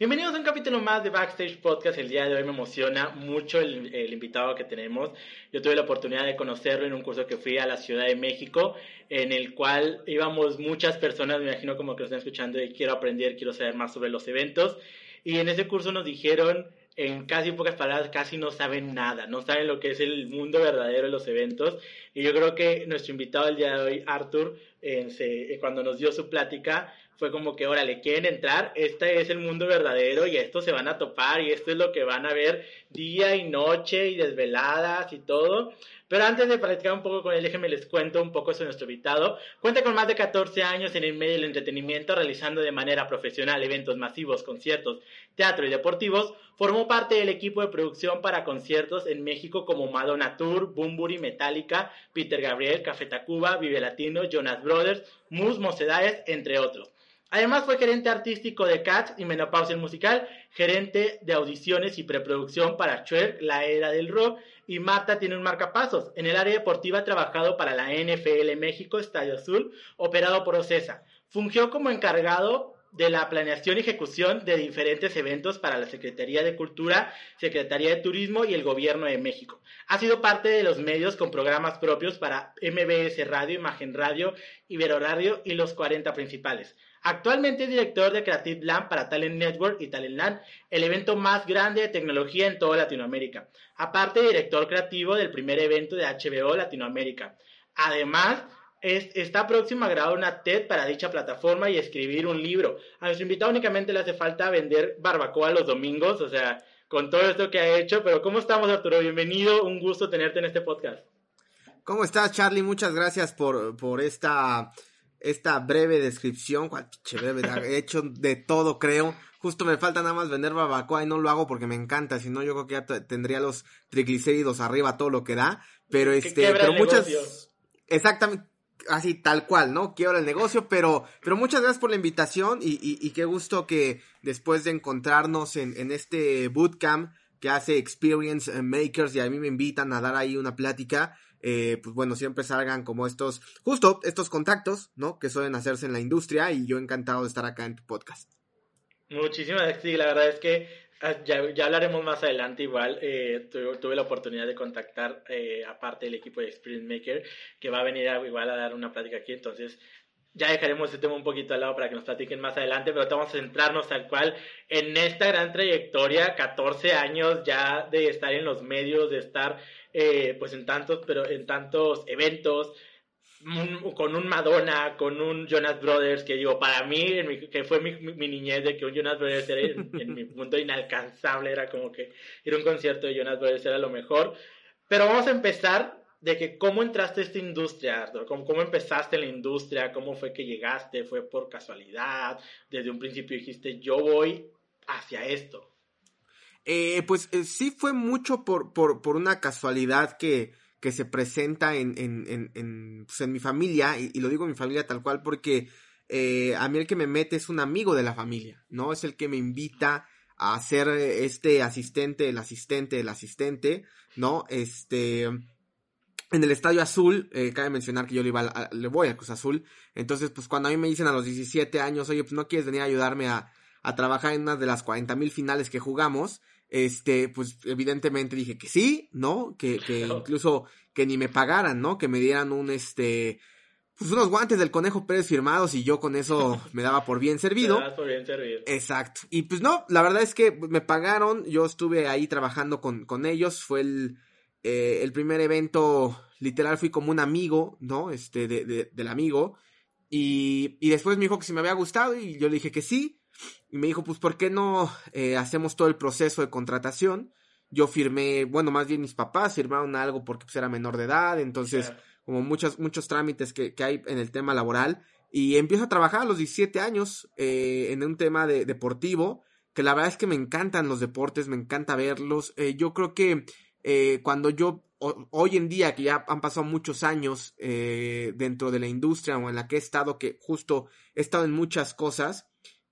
Bienvenidos a un capítulo más de Backstage Podcast. El día de hoy me emociona mucho el, invitado que tenemos. Yo tuve la oportunidad de conocerlo en un curso que fui a la Ciudad de México, en el cual íbamos muchas personas, me imagino como que lo están escuchando, y quiero aprender, quiero saber más sobre los eventos. Y en ese curso nos dijeron, en casi pocas palabras, casi no saben nada, no saben lo que es el mundo verdadero de los eventos. Y yo creo que nuestro invitado el día de hoy, Arthur, cuando nos dio su plática, fue como que, órale, quieren entrar, este es el mundo verdadero y esto se van a topar y esto es lo que van a ver día y noche y desveladas y todo. Pero antes de platicar un poco con él, déjenme les cuento un poco sobre nuestro invitado. Cuenta con más de 14 años en el medio del entretenimiento, realizando de manera profesional eventos masivos, conciertos, teatro y deportivos. Formó parte del equipo de producción para conciertos en México como Madonna Tour, Bumburi, Metallica, Peter Gabriel, Café Tacuba, Vive Latino, Jonas Brothers, Mus Mocedades, entre otros. Además fue gerente artístico de Cats y Menopausia Musical, gerente de audiciones y preproducción para Shrek, La Era del Rock, y Marta tiene un marcapasos. En el área deportiva ha trabajado para la NFL México, Estadio Azul, operado por Ocesa. Fungió como encargado de la planeación y ejecución de diferentes eventos para la Secretaría de Cultura, Secretaría de Turismo y el Gobierno de México. Ha sido parte de los medios con programas propios para MBS Radio, Imagen Radio, Ibero Radio y los 40 principales. Actualmente es director de Creative Land para Talent Network y Talent Land, el evento más grande de tecnología en toda Latinoamérica. Aparte, director creativo del primer evento de HBO Latinoamérica. Además, está próximo a grabar una TED para dicha plataforma y escribir un libro. A nuestro invitado únicamente le hace falta vender barbacoa los domingos, o sea, con todo esto que ha hecho. Pero ¿cómo estamos, Arturo? Bienvenido, un gusto tenerte en este podcast. ¿Cómo estás, Charlie? Muchas gracias por, por esta esta breve descripción, breve, he hecho de todo creo, justo me falta nada más vender barbacoa y no lo hago porque me encanta, si no yo creo que ya tendría los triglicéridos arriba todo lo que da, pero este, pero muchas, exactamente, así tal cual, ¿no? Quiero el negocio, pero, pero muchas gracias por la invitación y, y, qué gusto que después de encontrarnos en, en este bootcamp que hace Experience Makers y a mí me invitan a dar ahí una plática, eh, pues bueno, siempre salgan como estos, justo estos contactos, ¿no? Que suelen hacerse en la industria y yo encantado de estar acá en tu podcast. Muchísimas gracias, sí, la verdad es que ah, ya, ya hablaremos más adelante igual, eh, tuve, la oportunidad de contactar eh, aparte del equipo de Experience Maker que va a venir igual a dar una plática aquí, entonces ya dejaremos ese tema un poquito al lado para que nos platiquen más adelante, pero vamos a centrarnos tal cual en esta gran trayectoria, 14 años ya de estar en los medios, de estar eh, pues en tantos, pero en tantos eventos, con un Madonna, con un Jonas Brothers, que digo, para mí, que fue mi, niñez de que un Jonas Brothers era en, mi punto inalcanzable, era como que ir a un concierto de Jonas Brothers era lo mejor. Pero vamos a empezar de que cómo entraste a esta industria, Arthur, ¿Cómo, cómo empezaste en la industria, cómo fue que llegaste, fue por casualidad, desde un principio dijiste, yo voy hacia esto. Eh, pues eh, sí fue mucho por, por, por una casualidad que, que se presenta en, en, en, en, pues en mi familia, y, lo digo en mi familia tal cual porque eh, a mí el que me mete es un amigo de la familia, ¿no? Es el que me invita a ser este asistente, el asistente, el asistente, ¿no? Este, en el Estadio Azul, eh, cabe mencionar que yo le, iba le voy al Cruz Azul, entonces pues cuando a mí me dicen a los 17 años, oye, pues no quieres venir a ayudarme a, a trabajar en una de las 40 mil finales que jugamos, este, pues evidentemente dije que sí, ¿no? Que, que incluso que ni me pagaran, ¿no? Que me dieran un, este, pues unos guantes del Conejo Pérez firmados y yo con eso me daba por bien servido. por bien servido. Exacto. Y pues no, la verdad es que me pagaron, yo estuve ahí trabajando con, con ellos, fue el, eh, el primer evento, literal fui como un amigo, ¿no? Este, de, de, del amigo. Y, y después me dijo que si me había gustado y yo le dije que sí. Y me dijo, pues, ¿por qué no eh, hacemos todo el proceso de contratación? Yo firmé, bueno, más bien mis papás firmaron algo porque pues, era menor de edad, entonces, como muchos, muchos trámites que, que, hay en el tema laboral. Y empiezo a trabajar a los 17 años eh, en un tema de, deportivo, que la verdad es que me encantan los deportes, me encanta verlos. Eh, yo creo que cuando yo, hoy en día, que ya han pasado muchos años dentro de la industria o en la que he estado, que justo he estado en muchas cosas,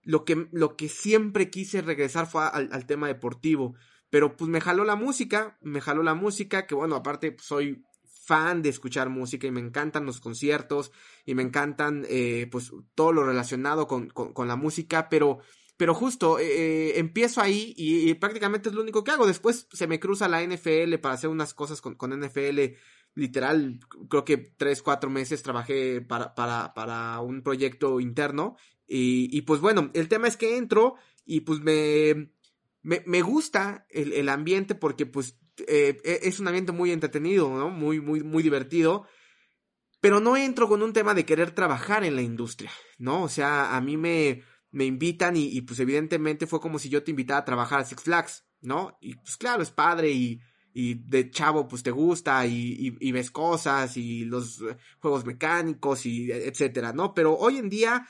lo que, lo que siempre quise regresar fue al, tema deportivo. Pero pues me jaló la música, me jaló la música, que bueno, aparte pues, soy fan de escuchar música y me encantan los conciertos y me encantan eh, pues todo lo relacionado con, con, la música, pero pero justo eh, empiezo ahí y, prácticamente es lo único que hago. Después se me cruza la NFL para hacer unas cosas con, con NFL. Literal, creo que tres, cuatro meses trabajé para, para, para un proyecto interno. Y, y, pues bueno, el tema es que entro y pues me, me, gusta el, ambiente porque pues eh, e, es un ambiente muy entretenido, ¿no? Muy, muy, muy divertido. Pero no entro con un tema de querer trabajar en la industria, ¿no? O sea, a mí me, me invitan y, y, pues evidentemente fue como si yo te invitara a trabajar a Six Flags, ¿no? Y pues claro, es padre y, y de chavo pues te gusta y, y, ves cosas y los juegos mecánicos y etcétera, ¿no? Pero hoy en día,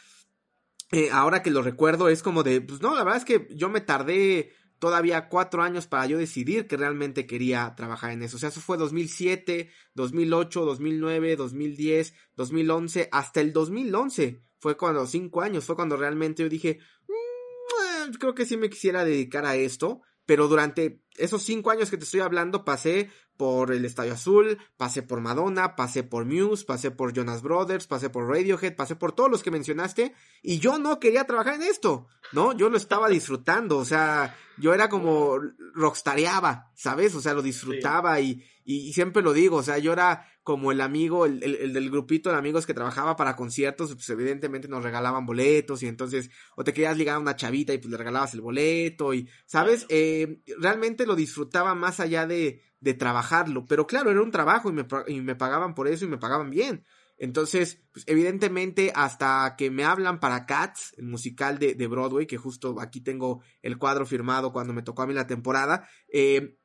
eh, ahora que lo recuerdo, es como de, pues no, la verdad es que yo me tardé todavía cuatro años para yo decidir que realmente quería trabajar en eso. O sea, eso fue 2007, 2008, 2009, 2010, 2011, hasta el 2011 fue cuando, cinco años, fue cuando realmente yo dije, mm, creo que sí me quisiera dedicar a esto, pero durante esos cinco años que te estoy hablando pasé por el Estadio Azul, pasé por Madonna, pasé por Muse, pasé por Jonas Brothers, pasé por Radiohead, pasé por todos los que mencionaste y yo no quería trabajar en esto, ¿no? Yo lo estaba disfrutando, o sea, yo era como rockstareaba, ¿sabes? O sea, lo disfrutaba y, y, siempre lo digo, o sea, yo era como el amigo, el, el, del grupito de amigos que trabajaba para conciertos, pues evidentemente nos regalaban boletos y entonces, o te querías ligar a una chavita y pues le regalabas el boleto y, ¿sabes? Eh, realmente lo disfrutaba más allá de, de trabajarlo, pero claro, era un trabajo y me, y me pagaban por eso y me pagaban bien. Entonces, pues, evidentemente, hasta que me hablan para Cats, el musical de, de, Broadway, que justo aquí tengo el cuadro firmado cuando me tocó a mí la temporada, eh,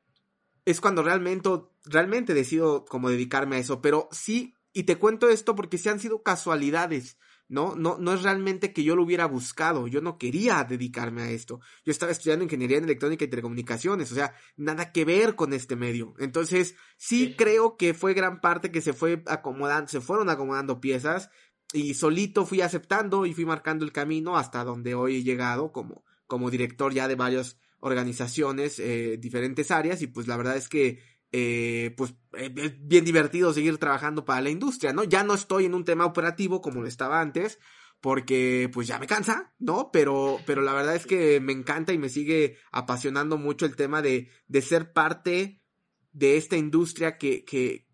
es cuando realmente, realmente decido como dedicarme a eso. Pero sí, y te cuento esto porque sí han sido casualidades. ¿No? No, no es realmente que yo lo hubiera buscado, yo no quería dedicarme a esto. Yo estaba estudiando ingeniería en electrónica y telecomunicaciones, o sea, nada que ver con este medio. Entonces, sí, creo que fue gran parte que se fue acomodando, se fueron acomodando piezas y solito fui aceptando y fui marcando el camino hasta donde hoy he llegado como, como director ya de varios organizaciones, eh, diferentes áreas y pues la verdad es que eh, pues eh, es bien divertido seguir trabajando para la industria, ¿no? Ya no estoy en un tema operativo como lo estaba antes, porque pues ya me cansa, ¿no? Pero, pero la verdad es que me encanta y me sigue apasionando mucho el tema de, de ser parte de esta industria que, que,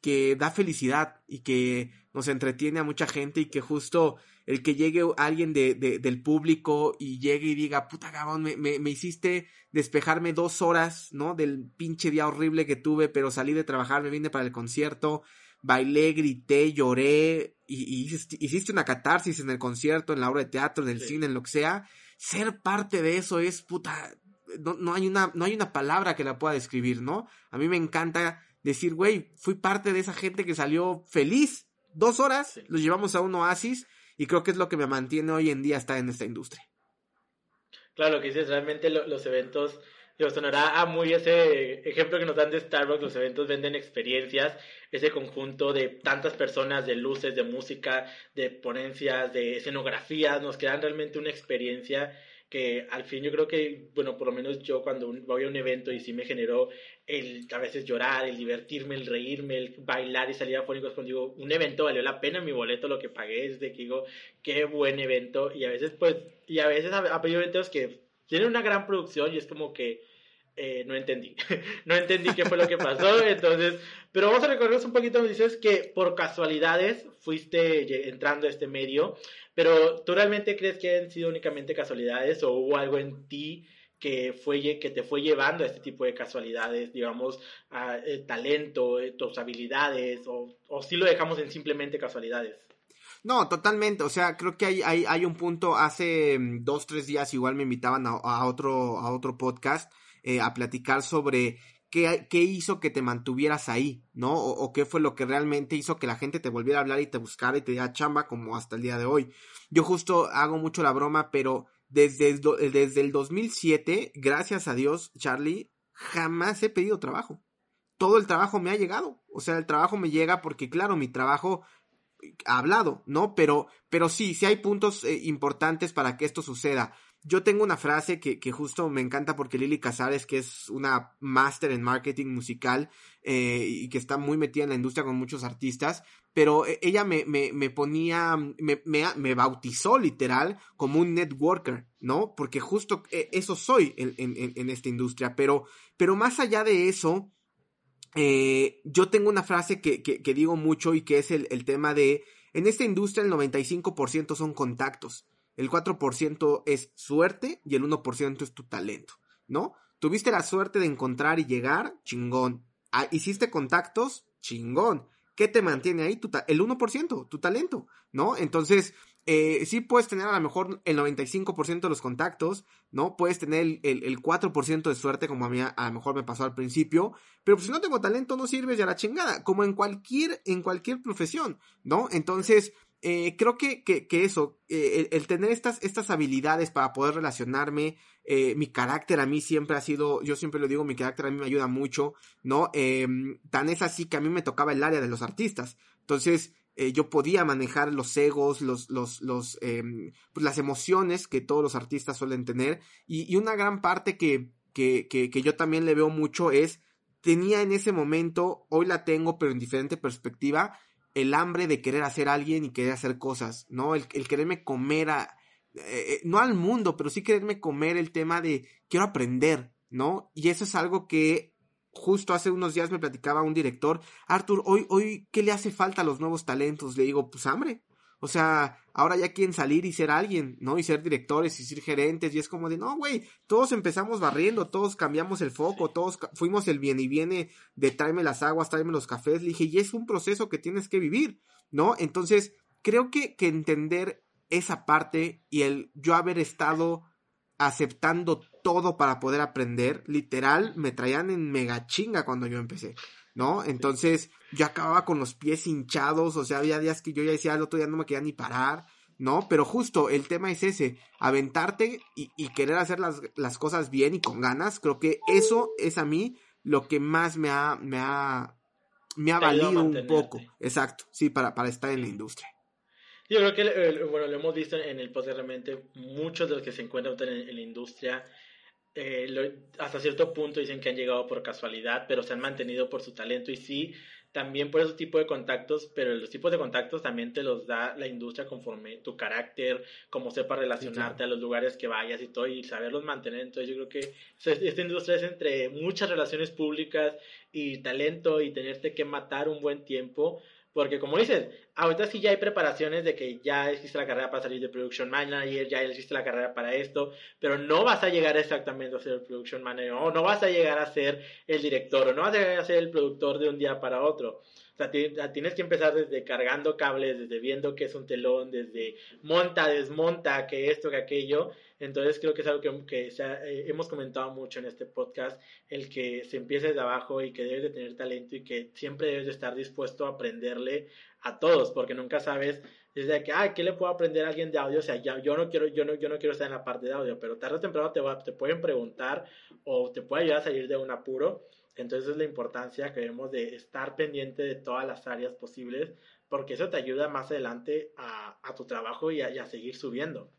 que da felicidad y que nos entretiene a mucha gente y que justo el que llegue alguien de, de, del público y llegue y diga, puta cabrón, me, me, me, hiciste despejarme dos horas, ¿no? Del pinche día horrible que tuve, pero salí de trabajar, me vine para el concierto, bailé, grité, lloré, y, y hiciste una catarsis en el concierto, en la obra de teatro, en el cine, en lo que sea. Ser parte de eso es, puta, no, no, hay una, no hay una palabra que la pueda describir, ¿no? A mí me encanta decir, güey, fui parte de esa gente que salió feliz. Dos horas, los llevamos a un oasis y creo que es lo que me mantiene hoy en día estar en esta industria. Claro, que dices, realmente los eventos, digo, sonará a muy ese ejemplo que nos dan de Starbucks, los eventos venden experiencias, ese conjunto de tantas personas, de luces, de música, de ponencias, de escenografías, nos quedan realmente una experiencia que al fin yo creo que, bueno, por lo menos yo cuando voy a un evento y sí me generó el a veces llorar, el divertirme, el reírme, el bailar y salir a fónicos cuando digo, un evento valió la pena mi boleto, lo que pagué, es de que digo, qué buen evento. Y a veces pues, y a veces ha, habido eventos que tienen una gran producción y es como que eh, no entendí, no entendí qué fue lo que pasó, entonces, pero vamos a recordarnos un poquito, dices que por casualidades fuiste entrando a este medio, pero ¿tú realmente crees que han sido únicamente casualidades o hubo algo en ti que, fue, que te fue llevando a este tipo de casualidades, digamos, eh, talento, eh, tus habilidades, o, o si lo dejamos en simplemente casualidades? No, totalmente. O sea, creo que hay, hay, hay un punto. Hace mm, dos, tres días igual me invitaban a, otro, a otro podcast eh, a platicar sobre qué, qué, hizo que te mantuvieras ahí, ¿no? O, qué fue lo que realmente hizo que la gente te volviera a hablar y te buscara y te diera chamba como hasta el día de hoy. Yo justo hago mucho la broma, pero desde el, desde el 2007, gracias a Dios, Charlie, jamás he pedido trabajo. Todo el trabajo me ha llegado. O sea, el trabajo me llega porque, claro, mi trabajo ha hablado, ¿no? Pero, pero sí, sí hay puntos eh, importantes para que esto suceda. Yo tengo una frase que, que, justo me encanta porque Lili Casares, que es una máster en marketing musical eh, y que está muy metida en la industria con muchos artistas, pero e, ella me, me, me ponía, me, me, bautizó literal como un networker, ¿no? Porque justo eh, eso soy en, en, en esta industria, pero, pero más allá de eso, eh, yo tengo una frase que, que, que, digo mucho y que es el, el tema de, en esta industria el 95% son contactos el 4% es suerte y el 1% es tu talento, ¿no? Tuviste la suerte de encontrar y llegar, chingón. Ah, hiciste contactos, chingón. ¿Qué te mantiene ahí? El 1%, tu talento, ¿no? Entonces, eh, sí puedes tener a lo mejor el 95% de los contactos, ¿no? Puedes tener el, el, 4% de suerte, como a mí a, lo mejor me pasó al principio, pero pues, si no tengo talento no sirves ya la chingada, como en cualquier, en cualquier profesión, ¿no? Entonces, eh, creo que, que, eso, eh, el, tener estas, estas habilidades para poder relacionarme, eh, mi carácter a mí siempre ha sido, yo siempre lo digo, mi carácter a mí me ayuda mucho, ¿no? Em, tan es así que a mí me tocaba el área de los artistas. Entonces, yo podía manejar los egos, los, los, los, em, pues las emociones que todos los artistas suelen tener. Y, y una gran parte que, que, que, que yo también le veo mucho es, tenía en ese momento, hoy la tengo, pero en diferente perspectiva, el hambre de querer hacer alguien y querer hacer cosas, ¿no? El, quererme comer a, eh, eh, no al mundo, pero sí quererme comer el tema de quiero aprender, ¿no? Y eso es algo que justo hace unos días me platicaba un director, Arthur, hoy, hoy, ¿qué le hace falta a los nuevos talentos? Le digo, pues hambre, o sea, ahora ya quieren salir y ser alguien, ¿no? Y ser directores y ser gerentes. Y es como de, no, güey, todos empezamos barriendo, todos cambiamos el foco, todos fuimos el bien y viene de tráeme las aguas, tráeme los cafés. Le dije, y es un proceso que tienes que vivir, ¿no? Entonces, creo que, que entender esa parte y el yo haber estado aceptando todo para poder aprender, literal, me traían en mega chinga cuando yo empecé. ¿No? Entonces yo acababa con los pies hinchados, o sea, había días que yo ya decía, el otro día no me quería ni parar, ¿no? Pero justo el tema es ese, aventarte y, querer hacer las, las, cosas bien y con ganas, creo que eso es a mí lo que más me ha, me ha, me ha valido un poco, exacto, sí, para, para estar en la industria. Yo creo que, bueno, lo hemos visto en el post realmente, muchos de los que se encuentran en la industria eh, hasta cierto punto dicen que han llegado por casualidad, pero se han mantenido por su talento y sí, también por ese tipo de contactos, pero los tipos de contactos también te los da la industria conforme tu carácter, cómo sepa relacionarte a los lugares que vayas y todo, y saberlos mantener. Entonces yo creo que esta industria es entre muchas relaciones públicas y talento y tenerte que matar un buen tiempo porque como dices, ahorita sí ya hay preparaciones de que ya existe la carrera para salir de Production Manager, ya existe la carrera para esto, pero no vas a llegar exactamente a ser el Production Manager, o no vas a llegar a ser el director, o no vas a llegar a ser el productor de un día para otro. O sea, tienes que empezar desde cargando cables, desde viendo qué es un telón, desde monta, desmonta, que esto, que aquello, entonces creo que es algo que, eh, hemos comentado mucho en este podcast, el que se empiece desde abajo y que debes de tener talento y que siempre debes de estar dispuesto a aprenderle a todos, porque nunca sabes desde que, ay, ¿qué le puedo aprender a alguien de audio? O sea, yo, no quiero, yo, no, yo no quiero estar en la parte de audio, pero tarde o temprano te, va, te pueden preguntar o te puede ayudar a salir de un apuro. Entonces es la importancia que debemos de estar pendiente de todas las áreas posibles, porque eso te ayuda más adelante a tu trabajo y a seguir subiendo.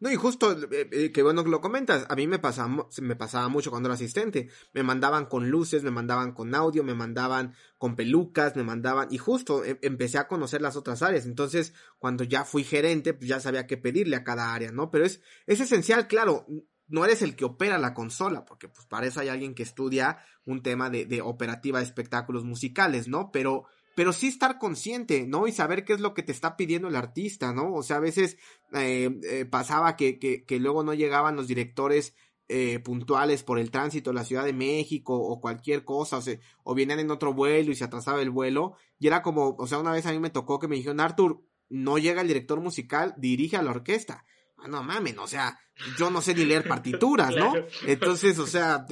No, y justo, eh, eh, que bueno que lo comentas, a mí me pasaba, mucho cuando era asistente. Me mandaban con luces, me mandaban con audio, me mandaban con pelucas, me mandaban, y justo em, empecé a conocer las otras áreas. Entonces, cuando ya fui gerente, pues ya sabía qué pedirle a cada área, ¿no? Pero es, es esencial, claro, no eres el que opera la consola, porque pues para eso hay alguien que estudia un tema de, de operativa de espectáculos musicales, ¿no? Pero pero sí estar consciente, ¿no? Y saber qué es lo que te está pidiendo el artista, ¿no? O sea, a veces eh, eh, pasaba que, que, que, luego no llegaban los directores eh, puntuales por el tránsito de la Ciudad de México o cualquier cosa, o, sea, o venían en otro vuelo y se atrasaba el vuelo, y era como, o sea, una vez a mí me tocó que me dijeron, Arthur, no llega el director musical, dirige a la orquesta. Ah, no mamen, o sea, yo no sé ni leer partituras, ¿no? Entonces, o sea,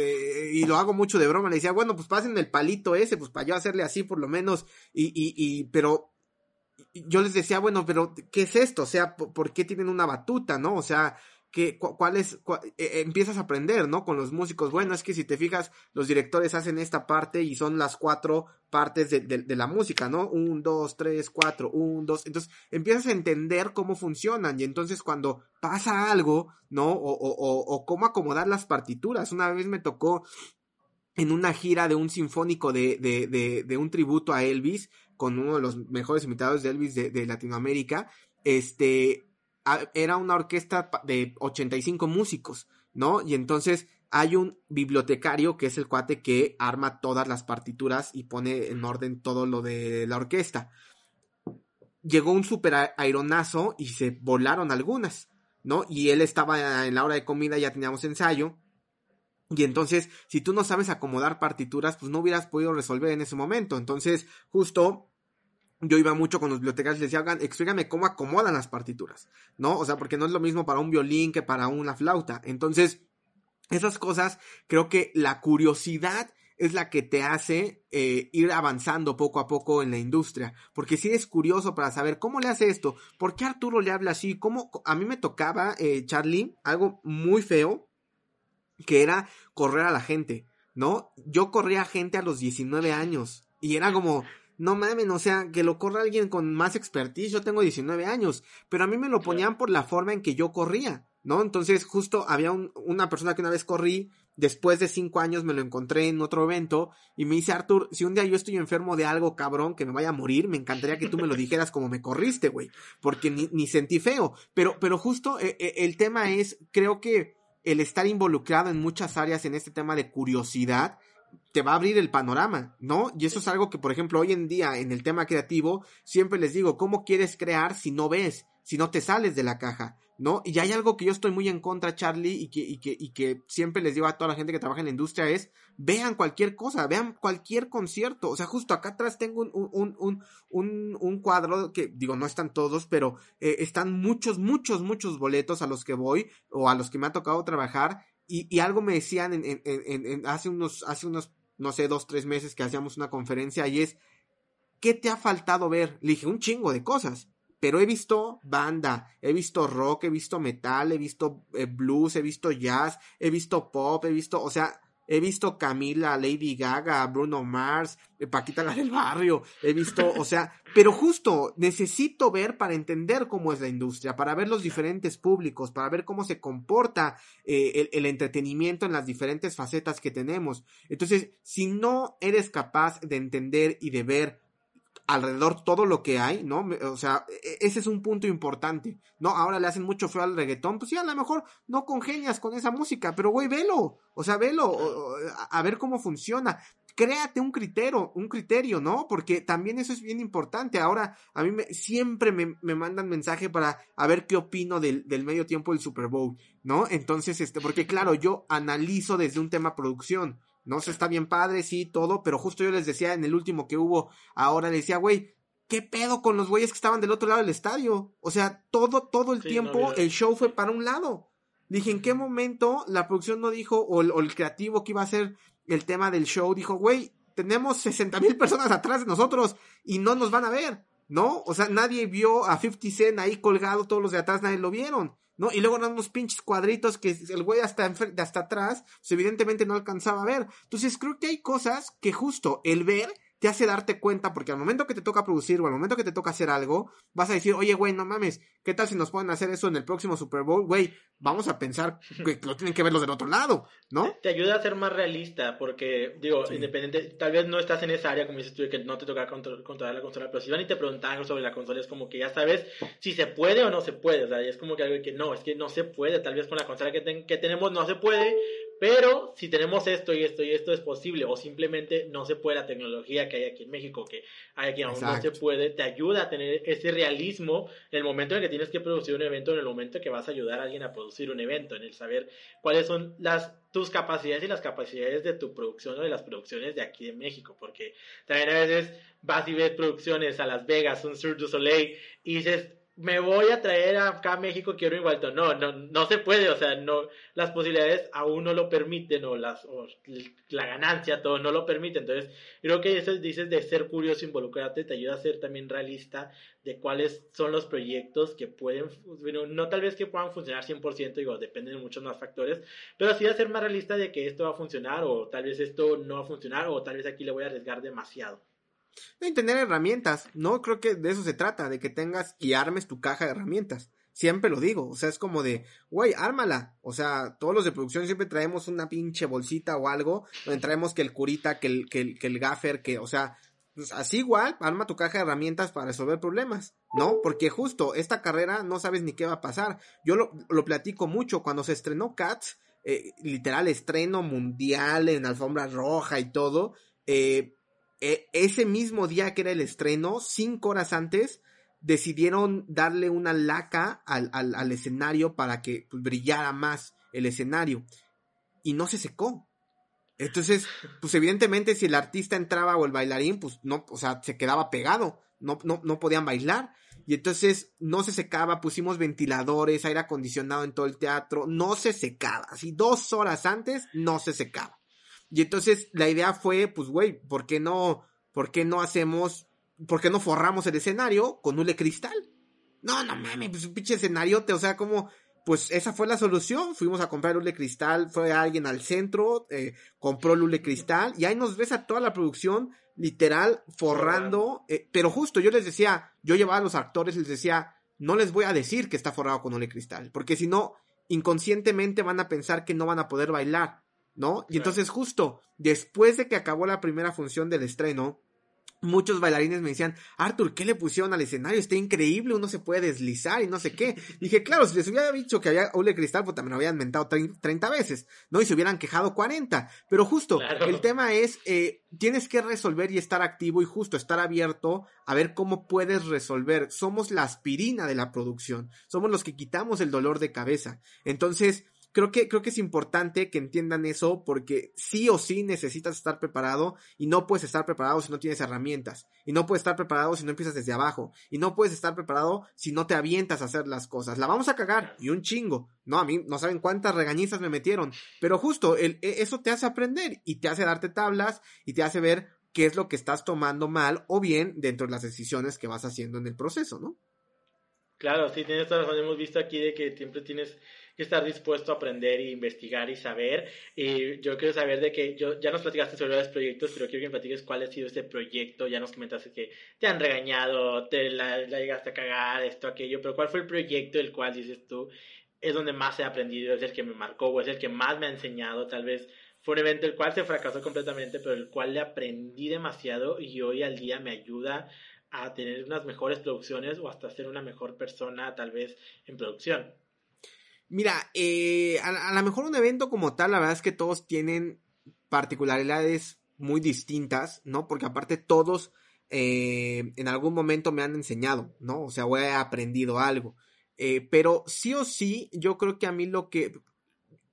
y lo hago mucho de broma, le decía, bueno, pues pasen el palito ese, pues para yo hacerle así por lo menos, y, y, y, pero yo les decía, bueno, pero ¿qué es esto? O sea, ¿por, qué tienen una batuta, no? O sea, que, cuál es, e, empiezas a aprender, ¿no? Con los músicos. Bueno, es que si te fijas, los directores hacen esta parte y son las cuatro partes de, de, la música, ¿no? Un, dos, tres, cuatro, un, dos. Entonces empiezas a entender cómo funcionan y entonces cuando pasa algo, ¿no? O, o, o, o cómo acomodar las partituras. Una vez me tocó en una gira de un sinfónico de, de, de, un tributo a Elvis, con uno de los mejores invitados de Elvis de Latinoamérica, este, era una orquesta de 85 músicos, ¿no? Y entonces hay un bibliotecario que es el cuate que arma todas las partituras y pone en orden todo lo de la orquesta. Llegó un super aeronazo y se volaron algunas, ¿no? Y él estaba en la hora de comida, ya teníamos ensayo. Y entonces, si tú no sabes acomodar partituras, pues no hubieras podido resolver en ese momento. Entonces, justo yo iba mucho con los bibliotecarios y les decía, explícame cómo acomodan las partituras, ¿no? O sea, porque no es lo mismo para un violín que para una flauta. Entonces, esas cosas, creo que la curiosidad es la que te hace eh, ir avanzando poco a poco en la industria. Porque si eres curioso para saber cómo le hace esto, por qué Arturo le habla así, cómo a mí me tocaba, eh, Charlie, algo muy feo, que era correr a la gente, ¿no? Yo corría a gente a los 19 años y era como, no mames, o sea, que lo corra alguien con más expertise, yo tengo 19 años, pero a mí me lo ponían por la forma en que yo corría, ¿no? Entonces justo había una persona que una vez corrí, después de cinco años me lo encontré en otro evento y me dice, Arthur, si un día yo estoy enfermo de algo cabrón que me vaya a morir, me encantaría que tú me lo dijeras como me corriste, güey, porque ni, ni, sentí feo, pero, pero justo eh, eh, el tema es, creo que el estar involucrado en muchas áreas en este tema de curiosidad, te va a abrir el panorama, ¿no? Y eso es algo que, por ejemplo, hoy en día en el tema creativo, siempre les digo, ¿cómo quieres crear si no ves, si no te sales de la caja? ¿No? Y hay algo que yo estoy muy en contra, Charlie, y que, y que, y que siempre les digo a toda la gente que trabaja en la industria es, vean cualquier cosa, vean cualquier concierto. O sea, justo acá atrás tengo un, un, un, un, un cuadro que, digo, no están todos, pero eh, están muchos, muchos, muchos boletos a los que voy o a los que me ha tocado trabajar y, algo me decían en, en, en, hace unos, hace unos, no sé, dos, tres meses que hacíamos una conferencia y es, ¿qué te ha faltado ver? Le dije, un chingo de cosas. Pero he visto banda, he visto rock, he visto metal, he visto eh, blues, he visto jazz, he visto pop, he visto, o sea, He visto Camila, Lady Gaga, Bruno Mars, eh, Paquita la del barrio. He visto, o sea, pero justo necesito ver para entender cómo es la industria, para ver los diferentes públicos, para ver cómo se comporta eh, el, el entretenimiento en las diferentes facetas que tenemos. Entonces, si no eres capaz de entender y de ver alrededor todo lo que hay, ¿no? O sea, e, ese es un punto importante, ¿no? Ahora le hacen mucho feo al reggaetón, pues sí, a lo mejor no congenias con esa música, pero güey, velo, o sea, velo, a ver cómo funciona. Créate un criterio, un criterio, ¿no? Porque también eso es bien importante. Ahora, a mí me, siempre me, me mandan mensaje para a ver qué opino del, del medio tiempo del Super Bowl, ¿no? Entonces, este, porque claro, yo analizo desde un tema producción, no sé, está bien padre, sí, todo, pero justo yo les decía en el último que hubo, ahora les decía, güey, ¿qué pedo con los güeyes que estaban del otro lado del estadio? O sea, todo, todo el tiempo el show fue para un lado. Dije, ¿en qué momento la producción no dijo, o el, o el creativo que iba a ser el tema del show, dijo, güey, tenemos 60 mil personas atrás de nosotros y no nos van a ver, ¿no? O sea, nadie vio a 50 Cent ahí colgado, todos los de atrás nadie lo vieron. ¿no? Y luego eran unos pinches cuadritos que el güey hasta, hasta atrás, pues evidentemente no alcanzaba a ver. Entonces creo que hay cosas que justo el ver te hace darte cuenta, porque al momento que te toca producir o al momento que te toca hacer algo, vas a decir, oye, güey, no mames, ¿qué tal si nos pueden hacer eso en el próximo Super Bowl? Güey, vamos a pensar que lo tienen que ver los del otro lado, ¿no? Te ayuda a ser más realista, porque, digo, independiente, tal vez no estás en esa área, como dices tú, que no te toca controlar la consola, pero si van y te preguntan algo sobre la consola, es como que ya sabes si se puede o no se puede, o sea, es como que algo que no, es que no se puede, tal vez con la consola que, que tenemos no se puede, pero si tenemos esto y esto y esto es posible, o simplemente no se puede la tecnología que hay aquí en México, que hay aquí aún no se puede, te ayuda a tener ese realismo en el momento en el que tienes que producir un evento, en el momento en que vas a ayudar a alguien a producir un evento, en el saber cuáles son las tus capacidades y las capacidades de tu producción o de las producciones de aquí en México, porque también a veces vas y ves producciones a Las Vegas, un Cirque du Soleil, y dices, me voy a traer acá a México, quiero igual. No, no, no se puede, o sea, no, las posibilidades aún no lo permiten, o las, o la ganancia, todo no lo permite. Entonces, creo que eso dices de ser curioso, involucrarte, te ayuda a ser también realista de cuáles son los proyectos que pueden, bueno, no tal vez que puedan funcionar 100%, digo, dependen de muchos más factores, pero sí a ser más realista de que esto va a funcionar, o tal vez esto no va a funcionar, o tal vez aquí le voy a arriesgar demasiado. Y tener herramientas, ¿no? Creo que de eso se trata, de que tengas y armes tu caja de herramientas. Siempre lo digo, o sea, es como de, güey, ármala. O sea, todos los de producción siempre traemos una pinche bolsita o algo, donde traemos que el curita, que el, que el, que el gaffer, que, o sea, pues así igual, arma tu caja de herramientas para resolver problemas, ¿no? Porque justo esta carrera no sabes ni qué va a pasar. Yo lo, lo platico mucho, cuando se estrenó Cats, eh, literal estreno mundial en alfombra roja y todo, eh, e, ese mismo día que era el estreno, cinco horas antes, decidieron darle una laca al, al, escenario para que pues, brillara más el escenario. Y no se secó. Entonces, pues evidentemente si el artista entraba o el bailarín, pues no, o sea, se quedaba pegado, no, no, no podían bailar. Y entonces no se secaba, pusimos ventiladores, aire acondicionado en todo el teatro, no se secaba. Así dos horas antes no se secaba. Y entonces la idea fue, pues, güey, ¿por qué no, por qué no hacemos, por qué no forramos el escenario con hule cristal? No, no mames, pues un pinche escenario, o sea, como, pues esa fue la solución. Fuimos a comprar hule cristal, fue alguien al centro, eh, compró hule cristal, y ahí nos ves a toda la producción, literal, forrando, eh, pero justo yo les decía, yo llevaba a los actores, les decía, no les voy a decir que está forrado con hule cristal, porque si no, inconscientemente van a pensar que no van a poder bailar. ¿No? Y entonces justo después de que acabó la primera función del estreno, muchos bailarines me decían, Arthur, ¿qué le pusieron al escenario? Está increíble, uno se puede deslizar y no sé qué. Dije, claro, si les hubiera dicho que había hule cristal, pues también lo habían mentado 30 veces, ¿no? Y se hubieran quejado 40. Pero justo, el tema es, eh, tienes que resolver y estar activo y justo estar abierto a ver cómo puedes resolver. Somos la aspirina de la producción, somos los que quitamos el dolor de cabeza. Entonces, creo que, creo que es importante que entiendan eso porque sí o sí necesitas estar preparado y no puedes estar preparado si no tienes herramientas y no puedes estar preparado si no empiezas desde abajo y no puedes estar preparado si no te avientas a hacer las cosas. La vamos a cagar y un chingo. No, a mí no saben cuántas regañizas me metieron, pero justo e, eso te hace aprender y te hace darte tablas y te hace ver qué es lo que estás tomando mal o bien dentro de las decisiones que vas haciendo en el proceso, ¿no? Claro, sí, tienes razón. Hemos visto aquí de que siempre tienes que estar dispuesto a aprender e investigar y saber. Y yo quiero saber de que yo, ya nos platicaste sobre los proyectos, pero quiero que me platiques cuál ha sido este proyecto. Ya nos comentaste que te han regañado, te la, llegaste a cagar, esto, aquello, pero ¿cuál fue el proyecto del cual dices tú es donde más he aprendido, es el que me marcó o es el que más me ha enseñado? Tal vez fue un evento el cual se fracasó completamente, pero el cual le aprendí demasiado y hoy al día me ayuda a tener unas mejores producciones o hasta ser una mejor persona tal vez en producción. Mira, eh, a, lo mejor un evento como tal, la verdad es que todos tienen particularidades muy distintas, ¿no? Porque aparte todos eh, en algún momento me han enseñado, ¿no? O sea, o he aprendido algo. Eh, pero sí o sí, yo creo que a mí lo que...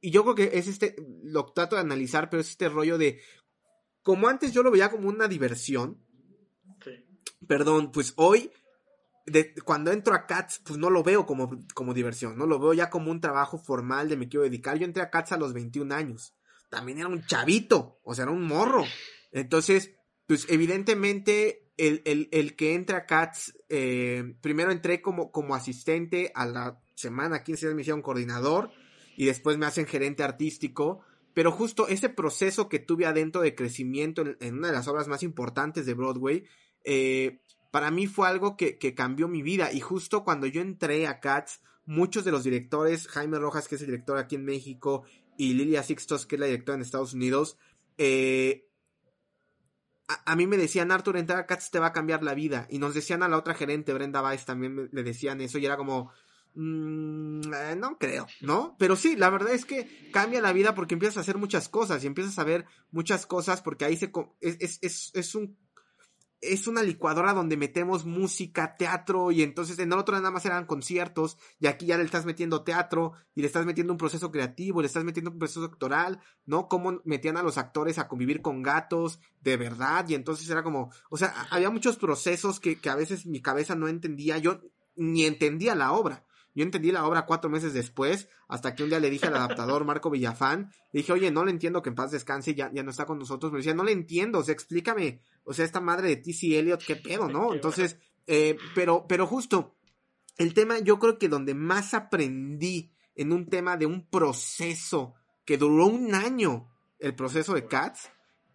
Y yo creo que es este, lo trato de analizar, pero es este rollo de... Como antes yo lo veía como una diversión, perdón, pues hoy, de, cuando entro a Cats, pues no lo veo como, como diversión, no lo veo ya como un trabajo formal de me quiero dedicar. Yo entré a Cats a los 21 años. También era un chavito, o sea, era un morro. Entonces, pues evidentemente el, el, el que entra a Cats, eh, primero entré como, como asistente a la semana 15 días me hicieron coordinador y después me hacen gerente artístico. Pero justo ese proceso que tuve adentro de crecimiento en una de las obras más importantes de Broadway, eh, para mí fue algo que, cambió mi vida. Y justo cuando yo entré a Cats, muchos de los directores, Jaime Rojas, que es el director aquí en México, y Lilia Sixtos, que es la directora en Estados Unidos, eh, a, mí me decían, Arthur, entrar a Cats te va a cambiar la vida. Y nos decían a la otra gerente, Brenda Weiss, también le decían eso, y era como, mm, eh, no creo, ¿no? Pero sí, la verdad es que cambia la vida porque empiezas a hacer muchas cosas y empiezas a ver muchas cosas porque ahí se, es, es, es un es una licuadora donde metemos música, teatro, y entonces en el otro nada más eran conciertos, y aquí ya le estás metiendo teatro, y le estás metiendo un proceso creativo, le estás metiendo un proceso doctoral, ¿no? Cómo metían a los actores a convivir con gatos, de verdad, y entonces era como, o sea, había muchos procesos que, que a veces mi cabeza no entendía, yo ni entendía la obra. Yo entendí la obra cuatro meses después, hasta que un día le dije al adaptador Marco Villafán, le dije, oye, no le entiendo que en paz descanse, ya, ya no está con nosotros, me decía, no le entiendo, o sea, explícame, o sea, esta madre de T.C. Eliot, qué pedo, ¿no? Entonces, eh, pero, pero justo, el tema, yo creo que donde más aprendí en un tema de un proceso que duró un año, el proceso de Cats,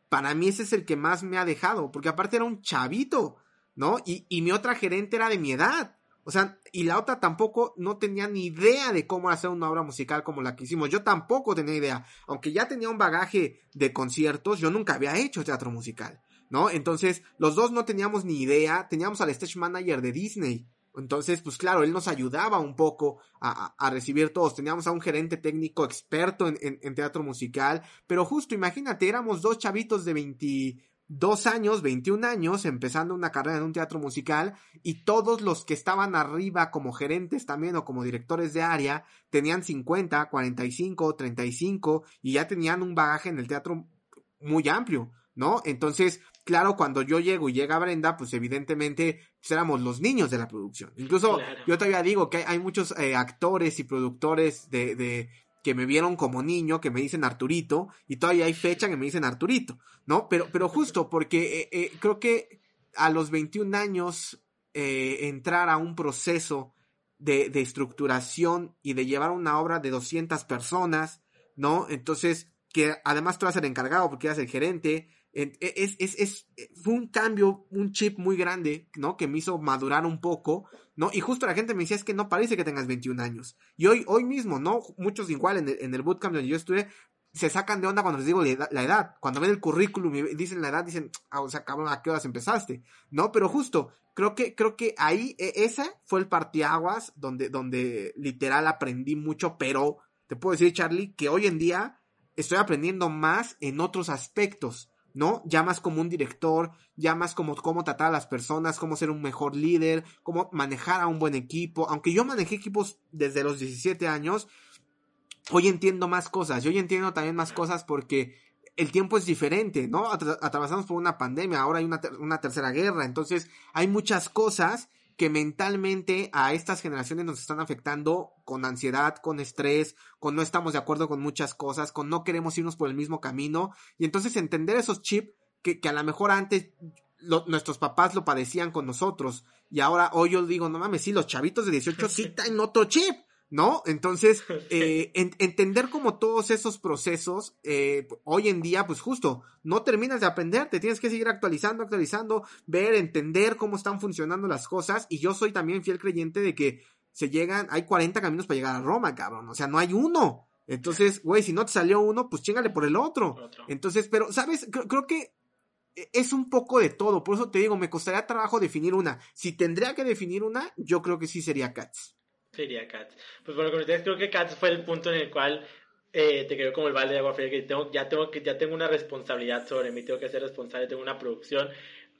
para mí ese es el que más me ha dejado, porque aparte era un chavito, ¿no? Y, y mi otra gerente era de mi edad. O sea, y la otra tampoco no tenía ni idea de cómo hacer una obra musical como la que hicimos. Yo tampoco tenía idea. Aunque ya tenía un bagaje de conciertos, yo nunca había hecho teatro musical, ¿no? Entonces, los dos no teníamos ni idea. Teníamos al stage manager de Disney. Entonces, pues claro, él nos ayudaba un poco a, a, recibir todos. Teníamos a un gerente técnico experto en, en, en, teatro musical. Pero justo, imagínate, éramos dos chavitos de 20, dos años, 21 años, empezando una carrera en un teatro musical y todos los que estaban arriba como gerentes también o como directores de área tenían 50, 45, 35 y ya tenían un bagaje en el teatro muy amplio, ¿no? Entonces, claro, cuando yo llego y llega Brenda, pues evidentemente pues éramos los niños de la producción. Incluso claro. yo todavía digo que hay, hay muchos eh, actores y productores de, de, que me vieron como niño, que me dicen Arturito, y todavía hay fecha que me dicen Arturito, ¿no? Pero, pero justo porque eh, eh, creo que a los 21 años eh, entrar a un proceso de, de, estructuración y de llevar una obra de 200 personas, ¿no? Entonces, que además tú a ser encargado porque eres el gerente, es, es, es, fue un cambio, un chip muy grande, ¿no? Que me hizo madurar un poco, ¿no? Y justo la gente me decía, es que no parece que tengas 21 años. Y hoy, hoy mismo, ¿no? Muchos igual en el, en el bootcamp donde yo estuve, se sacan de onda cuando les digo la edad. La edad. Cuando ven el currículum y dicen la edad, dicen, ah, o sea, cabrón, ¿a qué horas empezaste? ¿No? Pero justo, creo que, creo que ahí, e, ese fue el partiaguas donde, donde literal aprendí mucho, pero te puedo decir, Charlie, que hoy en día estoy aprendiendo más en otros aspectos ¿no? Ya más como un director, ya más como cómo tratar a las personas, cómo ser un mejor líder, cómo manejar a un buen equipo. Aunque yo manejé equipos desde los 17 años, hoy entiendo más cosas. Yo hoy entiendo también más cosas porque el tiempo es diferente, ¿no? Atravesamos por una pandemia, ahora hay una, ter una tercera guerra, entonces hay muchas cosas que mentalmente a estas generaciones nos están afectando con ansiedad, con estrés, con no estamos de acuerdo con muchas cosas, con no queremos irnos por el mismo camino. Y entonces entender esos chips que, que a lo mejor antes lo, nuestros papás lo padecían con nosotros. Y ahora hoy yo digo, no mames, sí, los chavitos de 18 sí traen otro chip. ¿No? Entonces, eh, en, entender como todos esos procesos, eh, hoy en día, pues justo, no terminas de aprender, te tienes que seguir actualizando, actualizando, ver, entender cómo están funcionando las cosas, y yo soy también fiel creyente de que se llegan, hay 40 caminos para llegar a Roma, cabrón, o sea, no hay uno. Entonces, güey, si no te salió uno, pues chingale por el otro. otro. Entonces, pero, ¿sabes? Creo, creo que es un poco de todo, por eso te digo, me costaría trabajo definir una. Si tendría que definir una, yo creo que sí sería Cats. Sería Cats. Pues bueno, como ustedes, creo que Cats fue el punto en el cual eh, te quedó como el balde de agua fría, que tengo, ya, tengo, ya tengo una responsabilidad sobre mí, tengo que ser responsable, tengo una producción.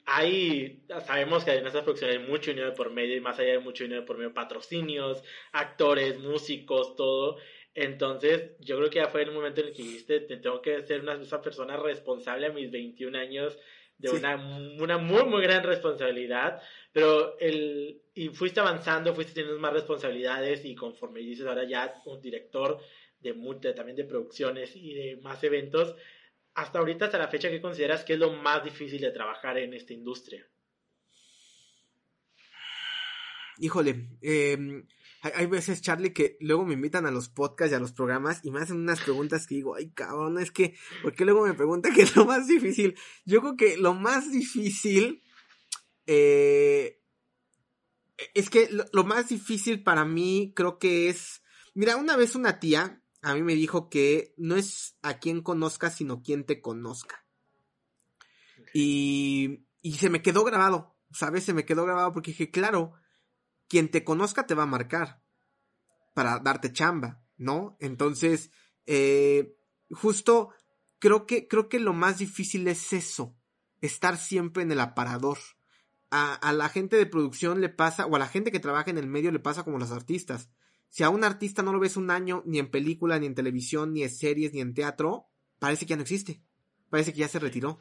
Hay, sabemos que en estas producciones hay mucho dinero por medio y más allá de mucho dinero por medio, patrocinios, actores, músicos, todo. Entonces, yo creo que ya fue el momento en el que dijiste, te tengo que ser una, una persona responsable a mis 21 años de sí. una, una muy, muy gran responsabilidad, pero el, y fuiste avanzando, fuiste teniendo más responsabilidades y conforme dices ahora ya un director de, de también de producciones y de más eventos, hasta ahorita, hasta la fecha, ¿qué consideras que es lo más difícil de trabajar en esta industria? Híjole, eh, hay, veces, Charlie, que luego me invitan a los podcasts y a los programas y me hacen unas preguntas que digo, ay, cabrón, es que, ¿por qué luego me preguntan qué es lo más difícil? Yo creo que lo más difícil, eh, es que lo, lo, más difícil para mí creo que es, mira, una vez una tía a mí me dijo que no es a quien conozcas, sino quien te conozca. Y, y se me quedó grabado, ¿sabes? Se me quedó grabado porque dije, claro, quien te conozca te va a marcar para darte chamba, ¿no? Entonces, eh, justo creo que, creo que lo más difícil es eso, estar siempre en el aparador. A, a, la gente de producción le pasa, o a la gente que trabaja en el medio le pasa como los artistas. Si a un artista no lo ves un año, ni en película, ni en televisión, ni en series, ni en teatro, parece que ya no existe. Parece que ya se retiró.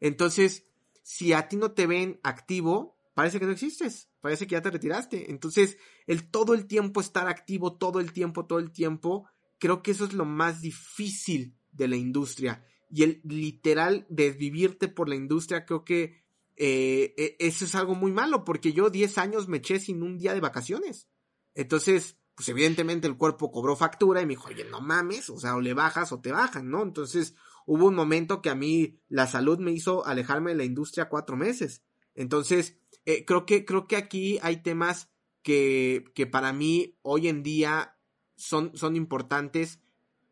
Entonces, si a ti no te ven activo, parece que no existes, parece que ya te retiraste. Entonces, el todo el tiempo estar activo, todo el tiempo, todo el tiempo, creo que eso es lo más difícil de la industria. Y el literal desvivirte por la industria, creo que eh, e, eso es algo muy malo, porque yo 10 años me eché sin un día de vacaciones. Entonces, pues evidentemente el cuerpo cobró factura y me dijo, oye, no mames, o sea, o le bajas o te bajan, ¿no? Entonces, hubo un momento que a mí la salud me hizo alejarme de la industria cuatro meses. Entonces, eh, creo, que, creo que aquí hay temas que, que para mí hoy en día son, son importantes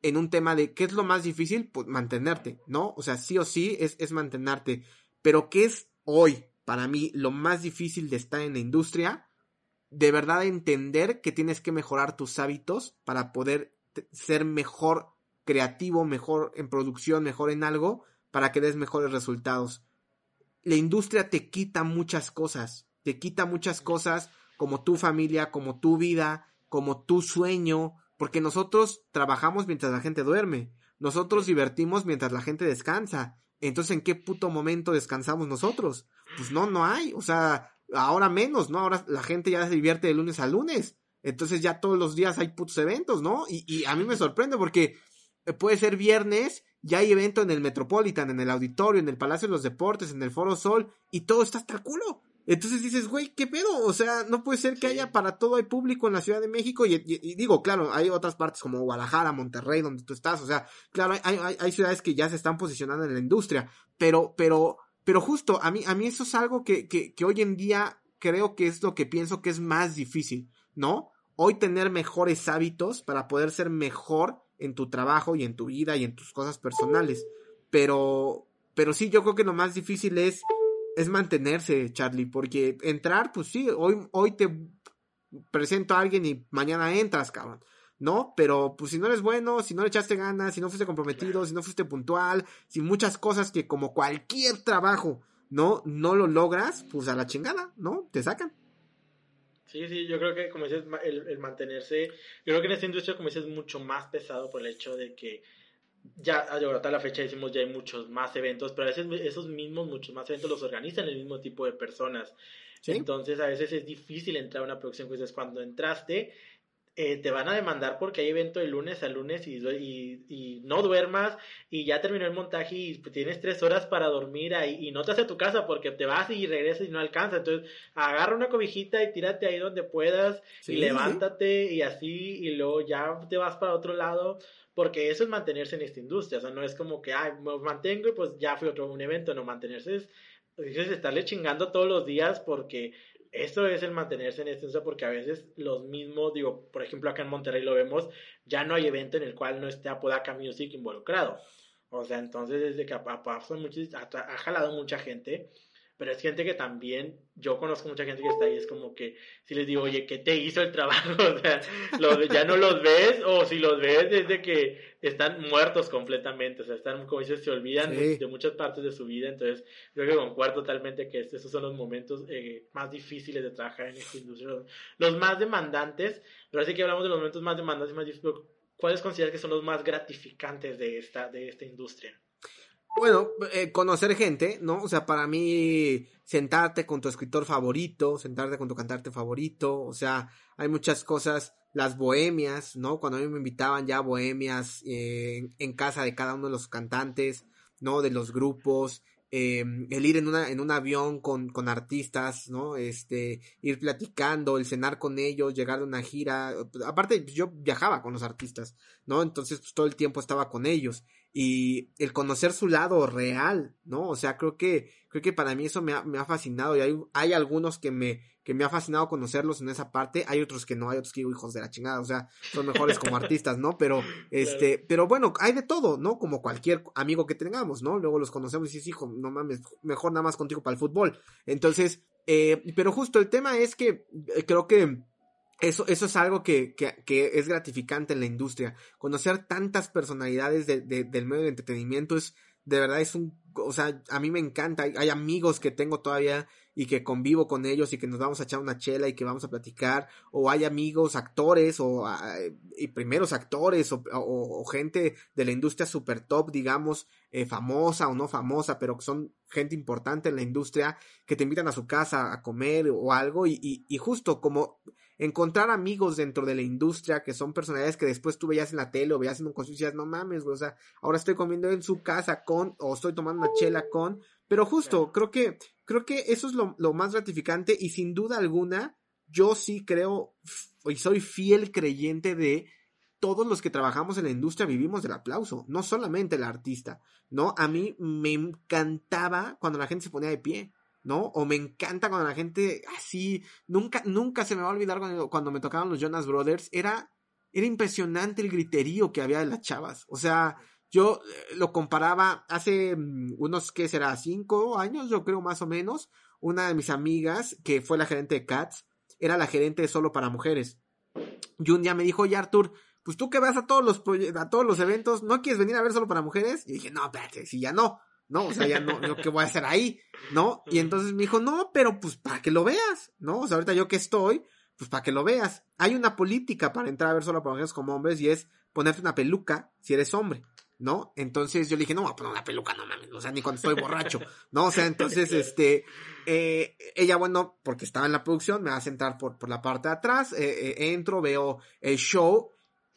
en un tema de qué es lo más difícil, pues mantenerte, ¿no? O sea, sí o sí es, es mantenerte. Pero ¿qué es hoy para mí lo más difícil de estar en la industria? De verdad entender que tienes que mejorar tus hábitos para poder ser mejor creativo, mejor en producción, mejor en algo, para que des mejores resultados. La industria te quita muchas cosas, te quita muchas cosas como tu familia, como tu vida, como tu sueño, porque nosotros trabajamos mientras la gente duerme, nosotros divertimos mientras la gente descansa. Entonces, ¿en qué puto momento descansamos nosotros? Pues no, no hay. O sea, ahora menos, ¿no? Ahora la gente ya se divierte de lunes a lunes. Entonces ya todos los días hay putos eventos, ¿no? Y, y a mí me sorprende porque puede ser viernes, ya hay evento en el Metropolitan, en el Auditorio, en el Palacio de los Deportes, en el Foro Sol, y todo está hasta el culo. Entonces dices, güey, ¿qué pedo? O sea, no puede ser que haya para todo el público en la Ciudad de México. Y, digo, claro, hay otras partes como Guadalajara, Monterrey, donde tú estás. O sea, claro, hay, hay, hay, ciudades que ya se están posicionando en la industria. Pero, pero, pero justo, a mí, a mí eso es algo que, que, que hoy en día creo que es lo que pienso que es más difícil, ¿no? Hoy tener mejores hábitos para poder ser mejor en tu trabajo y en tu vida y en tus cosas personales. Pero, pero sí, yo creo que lo más difícil es es mantenerse, Charlie, porque entrar, pues sí, hoy, hoy te presento a alguien y mañana entras, cabrón. ¿No? Pero pues si no eres bueno, si no le echaste ganas, si no fuiste comprometido, si no fuiste puntual, si muchas cosas que como cualquier trabajo, ¿no? No lo logras, pues a la chingada, ¿no? Te sacan. Sí, sí, yo creo que como dices, el, el mantenerse, yo creo que en esta industria como dices es mucho más pesado por el hecho de que ya hasta la fecha decimos ya hay muchos más eventos, pero a veces esos mismos muchos más eventos los organizan el mismo tipo de personas. Entonces a veces es difícil entrar a una producción, pues cuando entraste eh, te van a demandar porque hay evento de lunes a lunes y, y, no duermas y ya terminó el montaje y tienes tres horas para dormir ahí y no te hace tu casa porque te vas y regresas y no alcanza. Entonces agarra una cobijita y tírate ahí donde puedas y levántate y así y luego ya te vas para otro lado porque eso es mantenerse en esta industria, o sea, no es como que, ay, me mantengo y pues ya fui a otro un evento, no, mantenerse es, es estarle chingando todos los días porque eso es el mantenerse en industria porque a veces los mismos, digo, por ejemplo acá en Monterrey lo vemos, ya no hay evento en el cual no esté Apodaca Music involucrado. O sea, entonces desde que ha, ha jalado mucha gente pero es gente que también, yo conozco mucha gente que está ahí, es como que si les digo, oye, ¿qué te hizo el trabajo? O sea, ya no los ves, o si los ves desde que están muertos completamente, o sea, están, como dices, se olvidan de, muchas partes de su vida, entonces creo que concuerdo totalmente que esos son los momentos eh, más difíciles de trabajar en esta industria, los, más demandantes, pero así que hablamos de los momentos más demandantes y más difíciles, ¿cuáles consideras que son los más gratificantes de esta, de esta industria? Bueno, eh, conocer gente, ¿no? O sea, para mí, sentarte con tu escritor favorito, sentarte con tu cantante favorito, o sea, hay muchas cosas, las bohemias, ¿no? Cuando a mí me invitaban ya bohemias eh, en casa de cada uno de los cantantes, ¿no? De los grupos, eh, el ir en, una, en un avión con, con artistas, ¿no? Este, ir platicando, el cenar con ellos, llegar a una gira. Aparte, yo viajaba con los artistas, ¿no? Entonces, pues todo el tiempo estaba con ellos y el conocer su lado real, ¿no? O sea, creo que, creo que para mí eso me ha, me ha fascinado y hay, hay algunos que me, que me ha fascinado conocerlos en esa parte, hay otros que no, hay otros que digo hijos de la chingada, o sea, son mejores como artistas, ¿no? Pero, este, pero bueno, hay de todo, ¿no? Como cualquier amigo que tengamos, ¿no? Luego los conocemos y dices, hijo, no mames, mejor nada más contigo para el fútbol. Entonces, eh, pero justo el tema es que eh, creo que eso, eso es algo que, que, que, es gratificante en la industria. Conocer tantas personalidades de, de, del medio de entretenimiento es, de verdad, es un, o sea, a mí me encanta. Hay, amigos que tengo todavía y que convivo con ellos y que nos vamos a echar una chela y que vamos a platicar, o hay amigos, actores, o y primeros actores, o, gente de la industria super top, digamos, eh, famosa o no famosa, pero que son gente importante en la industria, que te invitan a su casa a comer o algo, y, y, y justo como encontrar amigos dentro de la industria que son personalidades que después tú veías en la tele o veías en un concierto y decías, no mames, güey, o sea, ahora estoy comiendo en su casa con, o estoy tomando una chela con, pero justo, creo que, creo que eso es lo, lo más gratificante y sin duda alguna, yo sí creo y soy fiel creyente de todos los que trabajamos en la industria vivimos del aplauso, no solamente el artista, ¿no? A mí me encantaba cuando la gente se ponía de pie. ¿No? O me encanta cuando la gente así, nunca, nunca se me va a olvidar cuando, me tocaban los Jonas Brothers, era, era impresionante el griterío que había de las chavas, o sea, yo eh, lo comparaba hace mm, unos, ¿qué será? Cinco años, yo creo más o menos, una de mis amigas, que fue la gerente de Cats, era la gerente Solo para Mujeres. Y un día me dijo, oye Artur, pues tú que vas a todos los, a todos los eventos, ¿no quieres venir a ver Solo para Mujeres? Y dije, no, espérate, si ya no. ¿No? O sea, ya no, ¿qué voy a hacer ahí? ¿No? Y entonces me dijo, no, pero pues para que lo veas, ¿no? O sea, ahorita yo que estoy, pues para que lo veas. Hay una política para entrar a ver solo mujeres como hombres y es ponerte una peluca si eres hombre, ¿no? Entonces yo le dije, no, voy a poner una peluca, no mames, o sea, ni cuando estoy borracho, ¿no? O sea, entonces, este, eh, ella, bueno, porque estaba en la producción, me va a sentar por, por la parte de atrás, eh, eh, entro, veo el show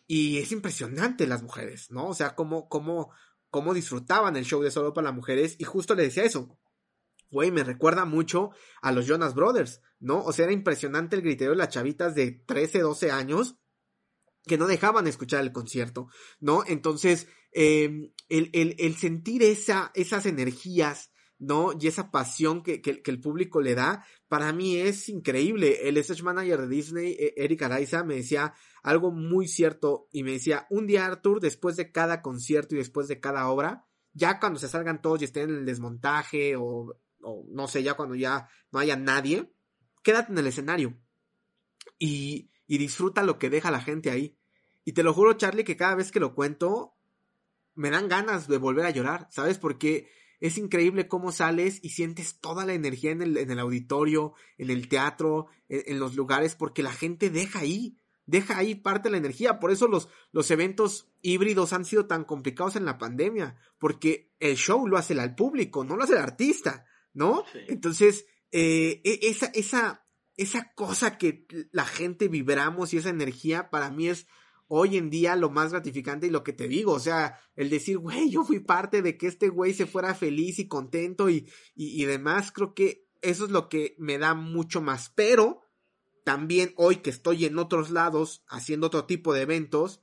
y es impresionante las mujeres, ¿no? O sea, como, como, cómo disfrutaban el show de Solo para las Mujeres y justo le decía eso. Güey, me recuerda mucho a los Jonas Brothers, ¿no? O sea, era impresionante el griterío de las chavitas de 13, 12 años que no dejaban escuchar el concierto, ¿no? Entonces, em, el, el, el, sentir esa, esas energías, ¿no? Y esa pasión que, que, el público le da, para mí es increíble. El stage manager de Disney, e, Eric Araiza, me decía, algo muy cierto y me decía, un día Arthur, después de cada concierto y después de cada obra, ya cuando se salgan todos y estén en el desmontaje o, o no sé, ya cuando ya no haya nadie, quédate en el escenario y, y disfruta lo que deja la gente ahí. Y te lo juro, Charlie, que cada vez que lo cuento, me dan ganas de volver a llorar, ¿sabes? Porque es increíble cómo sales y sientes toda la energía en el, en el auditorio, en el teatro, en, en, los lugares, porque la gente deja ahí deja ahí parte de la energía. Por eso los, los eventos híbridos han sido tan complicados en la pandemia, porque el show lo hace el público, no lo hace el artista, ¿no? Entonces, eh, e, esa, esa, esa cosa que la gente vibramos y esa energía para mí es hoy en día lo más gratificante y lo que te digo, o sea, el decir, güey, yo fui parte de que este güey se fuera feliz y contento y, y, demás, creo que eso es lo que me da mucho más, pero también hoy que estoy en otros lados haciendo otro tipo de eventos,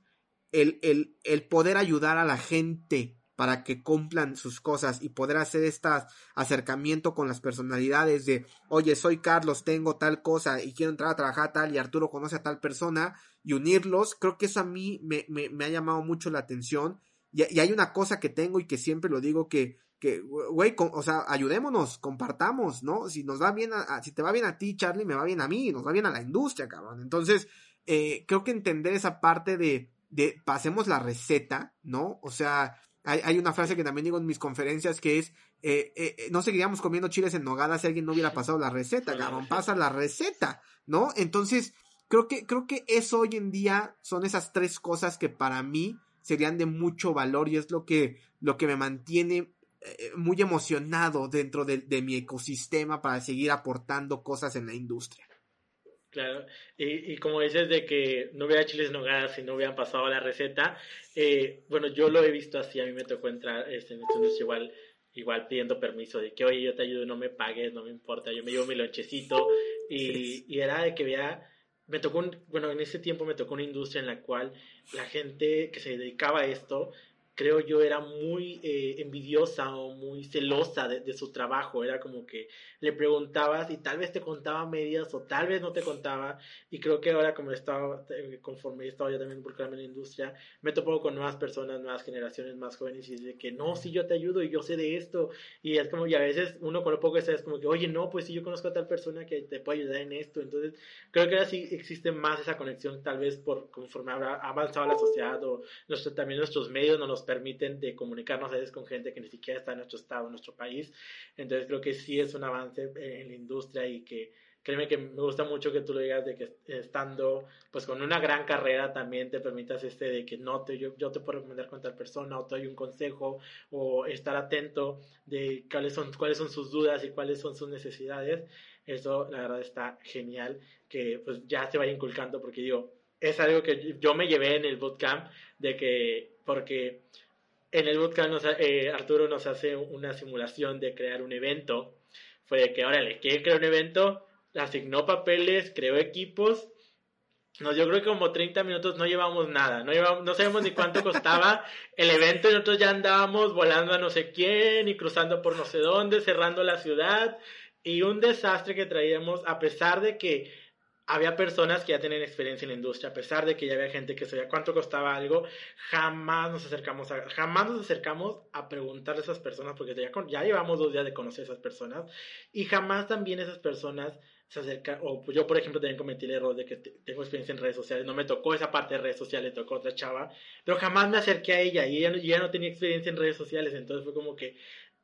el, el, el poder ayudar a la gente para que cumplan sus cosas y poder hacer este acercamiento con las personalidades de, oye, soy Carlos, tengo tal cosa y quiero entrar a trabajar tal y Arturo conoce a tal persona y unirlos, creo que eso a mí me, me, me ha llamado mucho la atención y, y, hay una cosa que tengo y que siempre lo digo que que, güey, o sea, ayudémonos, compartamos, ¿no? Si nos va bien, a, si te va bien a ti, Charlie, me va bien a mí, nos va bien a la industria, cabrón. Entonces, eh, creo que entender esa parte de, de pasemos la receta, ¿no? O sea, hay, hay una frase que también digo en mis conferencias que es, eh, eh no seguiríamos comiendo chiles en nogada si alguien no hubiera pasado la receta, cabrón, pasa la receta, ¿no? Entonces, creo que, creo que eso hoy en día son esas tres cosas que para mí serían de mucho valor y es lo que, lo que me mantiene eh, muy emocionado dentro de, mi ecosistema para seguir aportando cosas en la industria. Claro, y, y, como dices de que no hubiera chiles nogadas si no hubieran pasado la receta, eh, bueno, yo lo he visto así, a mí me tocó entrar este, en esto igual, igual pidiendo permiso de que, oye, yo te ayudo, no me pagues, no me importa, yo me llevo mi lonchecito, y, y era de que vea, me tocó, un, bueno, en ese tiempo me tocó una industria en la cual la gente que se dedicaba a esto creo yo, era muy eh, envidiosa o muy celosa de, su trabajo. Era como que le preguntabas y tal vez te contaba medias o tal vez no te contaba. Y creo que ahora, como he estado, eh, conforme he estado ya también involucrado en la industria, me topo con nuevas personas, nuevas generaciones más jóvenes y dice que no, si yo te ayudo y yo sé de esto. Y es como, y a veces uno con lo poco que sabe es como que, oye, no, pues si yo conozco a tal persona que te puede ayudar en esto. Entonces, creo que ahora sí existe más esa conexión, tal vez por conforme ha avanzado la sociedad o nuestro, también nuestros medios no nos permiten de comunicarnos a veces con gente que ni siquiera está en nuestro estado, en nuestro país. Entonces creo que sí es un avance en la industria y que créeme que me gusta mucho que tú lo digas de que estando pues con una gran carrera también te permitas este de que no te yo, yo te puedo recomendar con tal persona o te doy un consejo o estar atento de cuáles son cuáles son sus dudas y cuáles son sus necesidades eso la verdad está genial que pues ya se vaya inculcando porque digo es algo que yo me llevé en el bootcamp de que porque en el bootcamp nos, eh, Arturo nos hace una simulación de crear un evento. Fue de que órale quieren crear un evento asignó papeles, creó equipos. Nos yo creo que como 30 minutos no llevamos nada, no, llevamos, no sabemos ni cuánto costaba el evento y nosotros ya andábamos volando a no sé quién y cruzando por no sé dónde, cerrando la ciudad. Y un desastre que traíamos a pesar de que había personas que ya tenían experiencia en la industria, a pesar de que ya había gente que sabía cuánto costaba algo, jamás nos acercamos a, jamás nos acercamos a preguntarle a esas personas, porque ya, llevamos dos días de conocer a esas personas, y jamás también esas personas se acerca, o yo por ejemplo también cometí el error de que tengo experiencia en redes sociales, no me tocó esa parte de redes sociales, tocó otra chava, pero jamás me acerqué a ella y ella, ella no tenía experiencia en redes sociales, entonces fue como que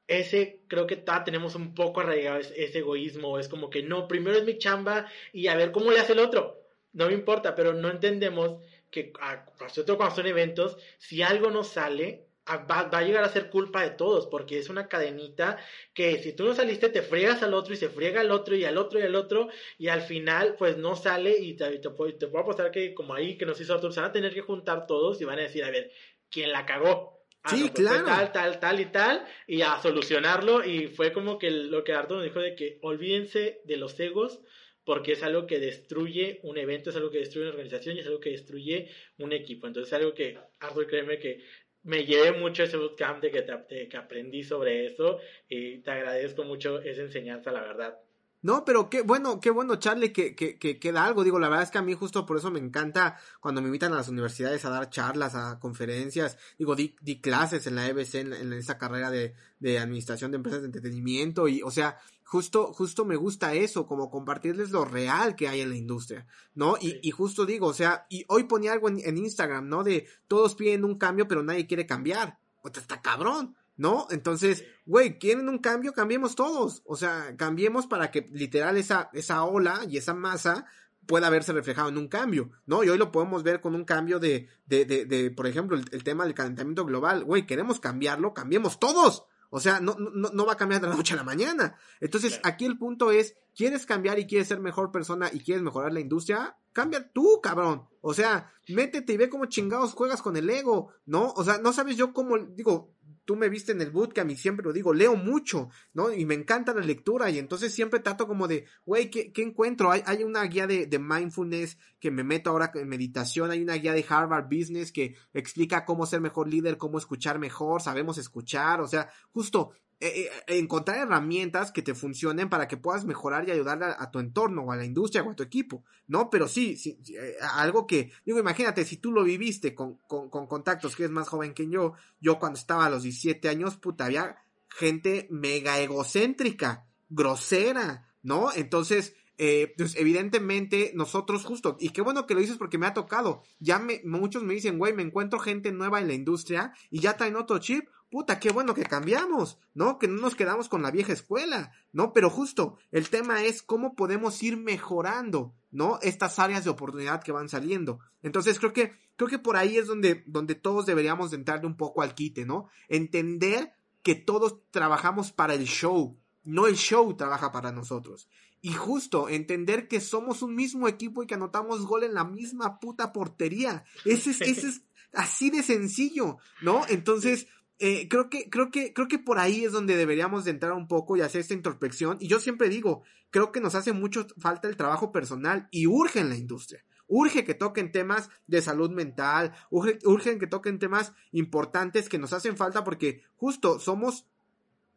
ese creo que ta, tenemos un poco arraigado ese, egoísmo, es como que no, primero es mi chamba y a ver cómo le hace el otro, no me importa, pero no entendemos que a, nosotros cuando son eventos, si algo no sale, va, a llegar a ser culpa de todos, porque es una cadenita que si tú no saliste te friegas al otro y se friega al otro y al otro y al otro y al final pues no sale y te, te, puedo apostar que como ahí que nos hizo Arthur, se van a tener que juntar todos y van a decir, a ver, ¿quién la cagó? Ah, sí, pues, claro. Tal, tal, tal y tal, y a solucionarlo. Y fue como que lo que Arthur nos dijo de que olvídense de los egos, porque es algo que destruye un evento, es algo que destruye una organización y es algo que destruye un equipo. Entonces es algo que, Arthur, créeme que me llevé mucho ese bootcamp de que, que aprendí sobre eso y te agradezco mucho esa enseñanza, la verdad. No, pero qué bueno, qué bueno, Charlie, que, que, que queda algo. Digo, la verdad es que a mí justo por eso me encanta cuando me invitan a las universidades a dar charlas, a conferencias. Digo, di, di clases en la EBC, en, en esa carrera de, de administración de empresas de entretenimiento. Y, o sea, justo, justo me gusta eso, como compartirles lo real que hay en la industria, ¿no? Y, y justo digo, o sea, y hoy ponía algo en, en Instagram, ¿no? De todos piden un cambio, pero nadie quiere cambiar. O sea, está cabrón. ¿No? Entonces, güey, ¿quieren un cambio? Cambiemos todos. O sea, cambiemos para que literal esa, esa ola y esa masa pueda verse reflejado en un cambio, ¿no? Y hoy lo podemos ver con un cambio de, de, de, de por ejemplo, el, tema del calentamiento global. Güey, queremos cambiarlo, cambiemos todos. O sea, no, no, no va a cambiar de la noche a la mañana. Entonces, aquí el punto es, ¿quieres cambiar y quieres ser mejor persona y quieres mejorar la industria? Cambia tú, cabrón. O sea, métete y ve cómo chingados juegas con el ego, ¿no? O sea, no sabes yo cómo, digo, tú me viste en el bootcamp y siempre lo digo, leo mucho, ¿no? Y me encanta la lectura y entonces siempre trato como de, güey, ¿qué, ¿qué, encuentro? Hay, hay una guía de, de, mindfulness que me meto ahora en meditación, hay una guía de Harvard Business que explica cómo ser mejor líder, cómo escuchar mejor, sabemos escuchar, o sea, justo eh, eh, encontrar herramientas que te funcionen para que puedas mejorar y ayudar a, tu entorno o a la industria o a tu equipo, ¿no? Pero sí, sí eh, algo que, digo, imagínate, si tú lo viviste con, con, con, contactos que es más joven que yo, yo cuando estaba a los 17 años, puta, había gente mega egocéntrica, grosera, ¿no? Entonces, eh, pues evidentemente nosotros justo, y qué bueno que lo dices porque me ha tocado, ya me, muchos me dicen, güey, me encuentro gente nueva en la industria y ya traen otro chip, puta, qué bueno que cambiamos, ¿no? Que no nos quedamos con la vieja escuela, ¿no? Pero justo, el tema es cómo podemos ir mejorando, ¿no? Estas áreas de oportunidad que van saliendo. Entonces creo que, creo que por ahí es donde, donde todos deberíamos de entrarle un poco al quite, ¿no? Entender que todos trabajamos para el show, no el show trabaja para nosotros. Y justo entender que somos un mismo equipo y que anotamos gol en la misma puta portería. Ese es, ese es así de sencillo, ¿no? Entonces, eh, creo que, creo que, creo que por ahí es donde deberíamos de entrar un poco y hacer esta introspección. Y yo siempre digo, creo que nos hace mucho falta el trabajo personal y urge en la industria. Urge que toquen temas de salud mental, urge, urgen que toquen temas importantes que nos hacen falta porque justo somos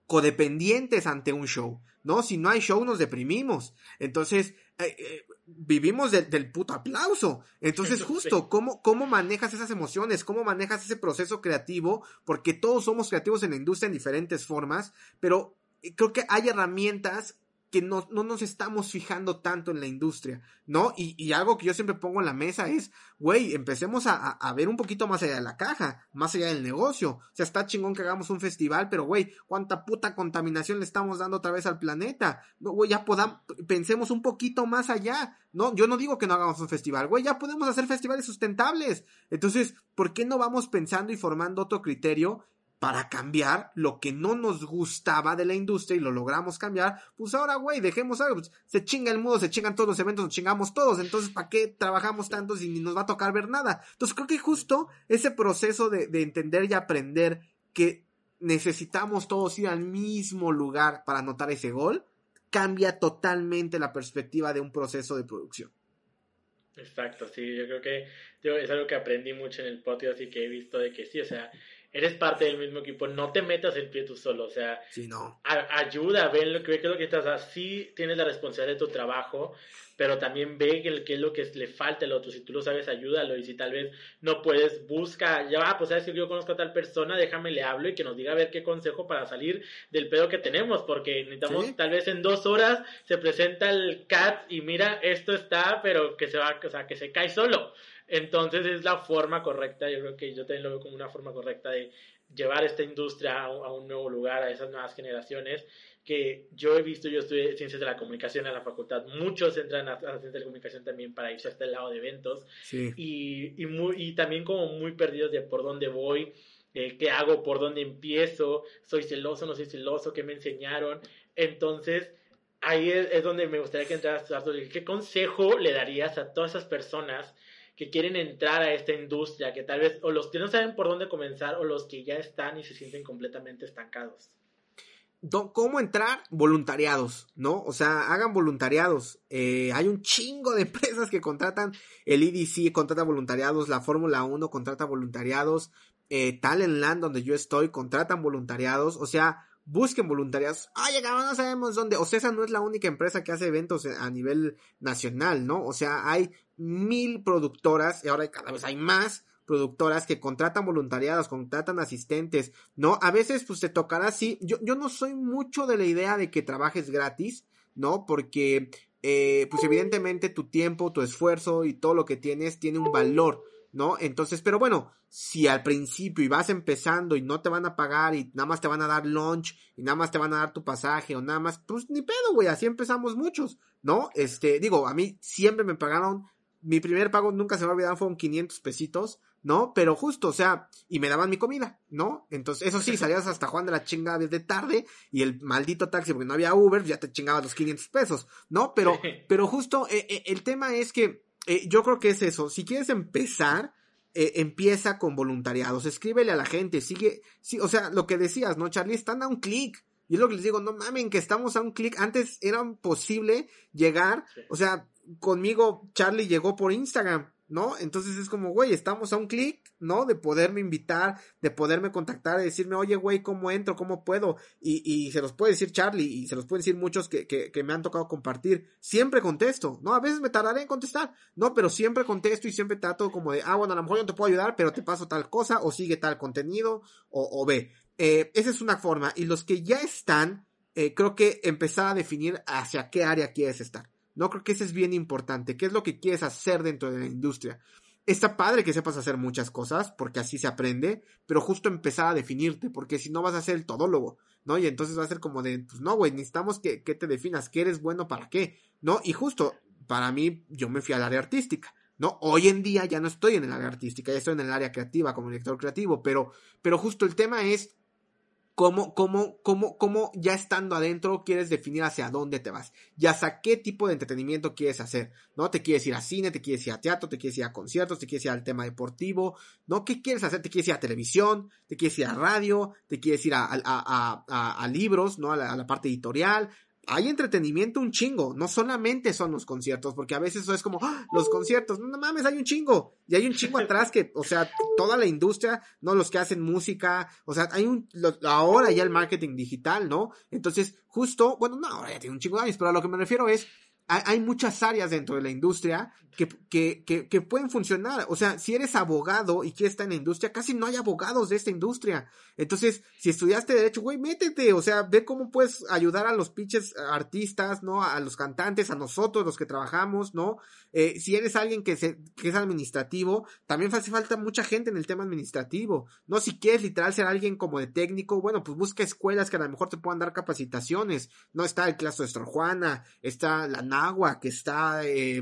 codependientes ante un show, ¿no? Si no hay show nos deprimimos. Entonces, eh, eh, vivimos del puto aplauso. Entonces, justo, ¿cómo, ¿cómo manejas esas emociones? ¿Cómo manejas ese proceso creativo? Porque todos somos creativos en la industria en diferentes formas, pero eh, creo que hay herramientas que no, no, nos estamos fijando tanto en la industria, ¿no? Y, y algo que yo siempre pongo en la mesa es, güey, empecemos a, a, ver un poquito más allá de la caja, más allá del negocio. O sea, está chingón que hagamos un festival, pero, güey, ¿cuánta puta contaminación le estamos dando otra vez al planeta? No, güey, ya podamos, pensemos un poquito más allá, ¿no? Yo no digo que no hagamos un festival, güey, ya podemos hacer festivales sustentables. Entonces, ¿por qué no vamos pensando y formando otro criterio para cambiar lo que no nos gustaba de la industria y lo logramos cambiar, pues ahora, güey, dejemos algo, pues, se chinga el mundo, se chingan todos los eventos, nos chingamos todos, entonces, ¿para qué trabajamos tanto si ni nos va a tocar ver nada? Entonces, creo que justo ese proceso de, de entender y aprender que necesitamos todos ir al mismo lugar para anotar ese gol, cambia totalmente la perspectiva de un proceso de producción. Exacto, sí, yo creo que es algo que aprendí mucho en el podcast y que he visto de que sí, o sea, eres parte del mismo equipo, no te metas el pie tú solo, o sea, sí, no. ayuda, ven lo que, es lo que estás, así tienes la responsabilidad de tu trabajo, pero también ve qué es lo que le falta al otro, si tú lo sabes, ayúdalo, y si tal vez no puedes, busca, ya va, pues sabes que yo conozco a tal persona, déjame le hablo y que nos diga a ver qué consejo para salir del pedo que tenemos, porque necesitamos, tal vez en dos horas se presenta el CAT y mira, esto está, pero que se va, o sea, que se cae solo. Entonces es la forma correcta, yo creo que yo también lo veo como una forma correcta de llevar esta industria a un, nuevo lugar, a esas nuevas generaciones, que yo he visto, yo estudié ciencias de la comunicación en la facultad, muchos entran a, ciencias de la comunicación también para irse hasta el lado de eventos, y, y, muy, y también como muy perdidos de por dónde voy, eh, qué hago, por dónde empiezo, soy celoso, no soy celoso, qué me enseñaron, entonces ahí es, donde me gustaría que entraras, ¿qué consejo le darías a todas esas personas que quieren entrar a esta industria, que tal vez, o los que no saben por dónde comenzar, o los que ya están y se sienten completamente estancados. ¿Cómo entrar? Voluntariados, ¿no? O sea, hagan voluntariados. Eh, hay un chingo de empresas que contratan. El EDC contrata voluntariados. La Fórmula 1 contrata voluntariados. Eh, donde yo estoy, contratan voluntariados. O sea, busquen voluntariados. Ay, cabrón, no sabemos dónde. O sea, esa no es la única empresa que hace eventos a nivel nacional, ¿no? O sea, hay mil productoras y ahora cada vez hay más productoras que contratan voluntariados, contratan asistentes, ¿no? A veces pues te tocará así. Yo, yo no soy mucho de la idea de que trabajes gratis, ¿no? Porque eh, pues evidentemente tu tiempo, tu esfuerzo y todo lo que tienes tiene un valor. ¿No? Entonces, pero bueno, si al principio y vas empezando y no te van a pagar y nada más te van a dar lunch y nada más te van a dar tu pasaje o nada más, pues ni pedo, güey, así empezamos muchos, ¿no? Este, digo, a mí siempre me pagaron, mi primer pago nunca se me va a olvidar, fueron 500 pesitos, ¿no? Pero justo, o sea, y me daban mi comida, ¿no? Entonces, eso sí, salías hasta Juan de la chingada desde tarde y el maldito taxi, porque no había Uber, ya te chingabas los 500 pesos, ¿no? Pero, pero justo eh, eh, el tema es que eh, yo creo que es eso. Si quieres empezar, eh, empieza con voluntariados. Escríbele a la gente. Sigue. Sí, o sea, lo que decías, ¿no, Charlie? Están a un clic. Y es lo que les digo, no mamen, que estamos a un clic. Antes era posible llegar. O sea, conmigo Charlie llegó por Instagram. ¿No? Entonces es como, güey, estamos a un clic, ¿no? De poderme invitar, de poderme contactar, de decirme, oye, güey, ¿cómo entro? ¿Cómo puedo? Y, y se los puede decir Charlie y se los pueden decir muchos que, que, que me han tocado compartir. Siempre contesto, ¿no? A veces me tardaré en contestar, ¿no? Pero siempre contesto y siempre trato como de, ah, bueno, a lo mejor yo no te puedo ayudar, pero te paso tal cosa o sigue tal contenido o, o ve. Eh, esa es una forma. Y los que ya están, eh, creo que empezar a definir hacia qué área quieres estar. No creo que eso es bien importante. ¿Qué es lo que quieres hacer dentro de la industria? Está padre que sepas hacer muchas cosas, porque así se aprende, pero justo empezar a definirte, porque si no vas a ser el todólogo, ¿no? Y entonces va a ser como de, pues no, güey, necesitamos que, que te definas, ¿qué eres bueno para qué? ¿No? Y justo, para mí, yo me fui al área artística. ¿no? Hoy en día ya no estoy en el área artística, ya estoy en el área creativa como director creativo, pero, pero justo el tema es cómo, cómo, cómo, cómo ya estando adentro quieres definir hacia dónde te vas, ya hasta qué tipo de entretenimiento quieres hacer, ¿no? Te quieres ir a cine, te quieres ir a teatro, te quieres ir a conciertos, te quieres ir al tema deportivo, ¿no? ¿Qué quieres hacer? ¿Te quieres ir a televisión? ¿Te quieres ir a radio? ¿Te quieres ir a, a, a, a libros, ¿no? A la parte editorial, hay entretenimiento un chingo, no solamente son los conciertos, porque a veces eso es como, ¡Ah! los conciertos, no, mames, hay un chingo, y hay un chingo atrás que, o sea, toda la industria, no los que hacen música, o sea, hay un, ahora ya el marketing digital, ¿no? Entonces, justo, bueno, no, ahora ya tiene un chingo de años, pero a lo que me refiero es, hay, muchas áreas dentro de la industria que, que, pueden funcionar. O sea, si eres abogado y quieres estar en la industria, casi no hay abogados de esta industria. Entonces, si estudiaste derecho, güey, métete, o sea, ve cómo puedes ayudar a los pinches artistas, ¿no? A los cantantes, a nosotros, los que trabajamos, ¿no? Eh, si eres alguien que, se, es administrativo, también hace falta mucha gente en el tema administrativo, ¿no? Si quieres literal ser alguien como de técnico, bueno, pues busca escuelas que a lo mejor te puedan dar capacitaciones, ¿no? Está el claso de Sor Juana, está la Nagua, que está... Eh,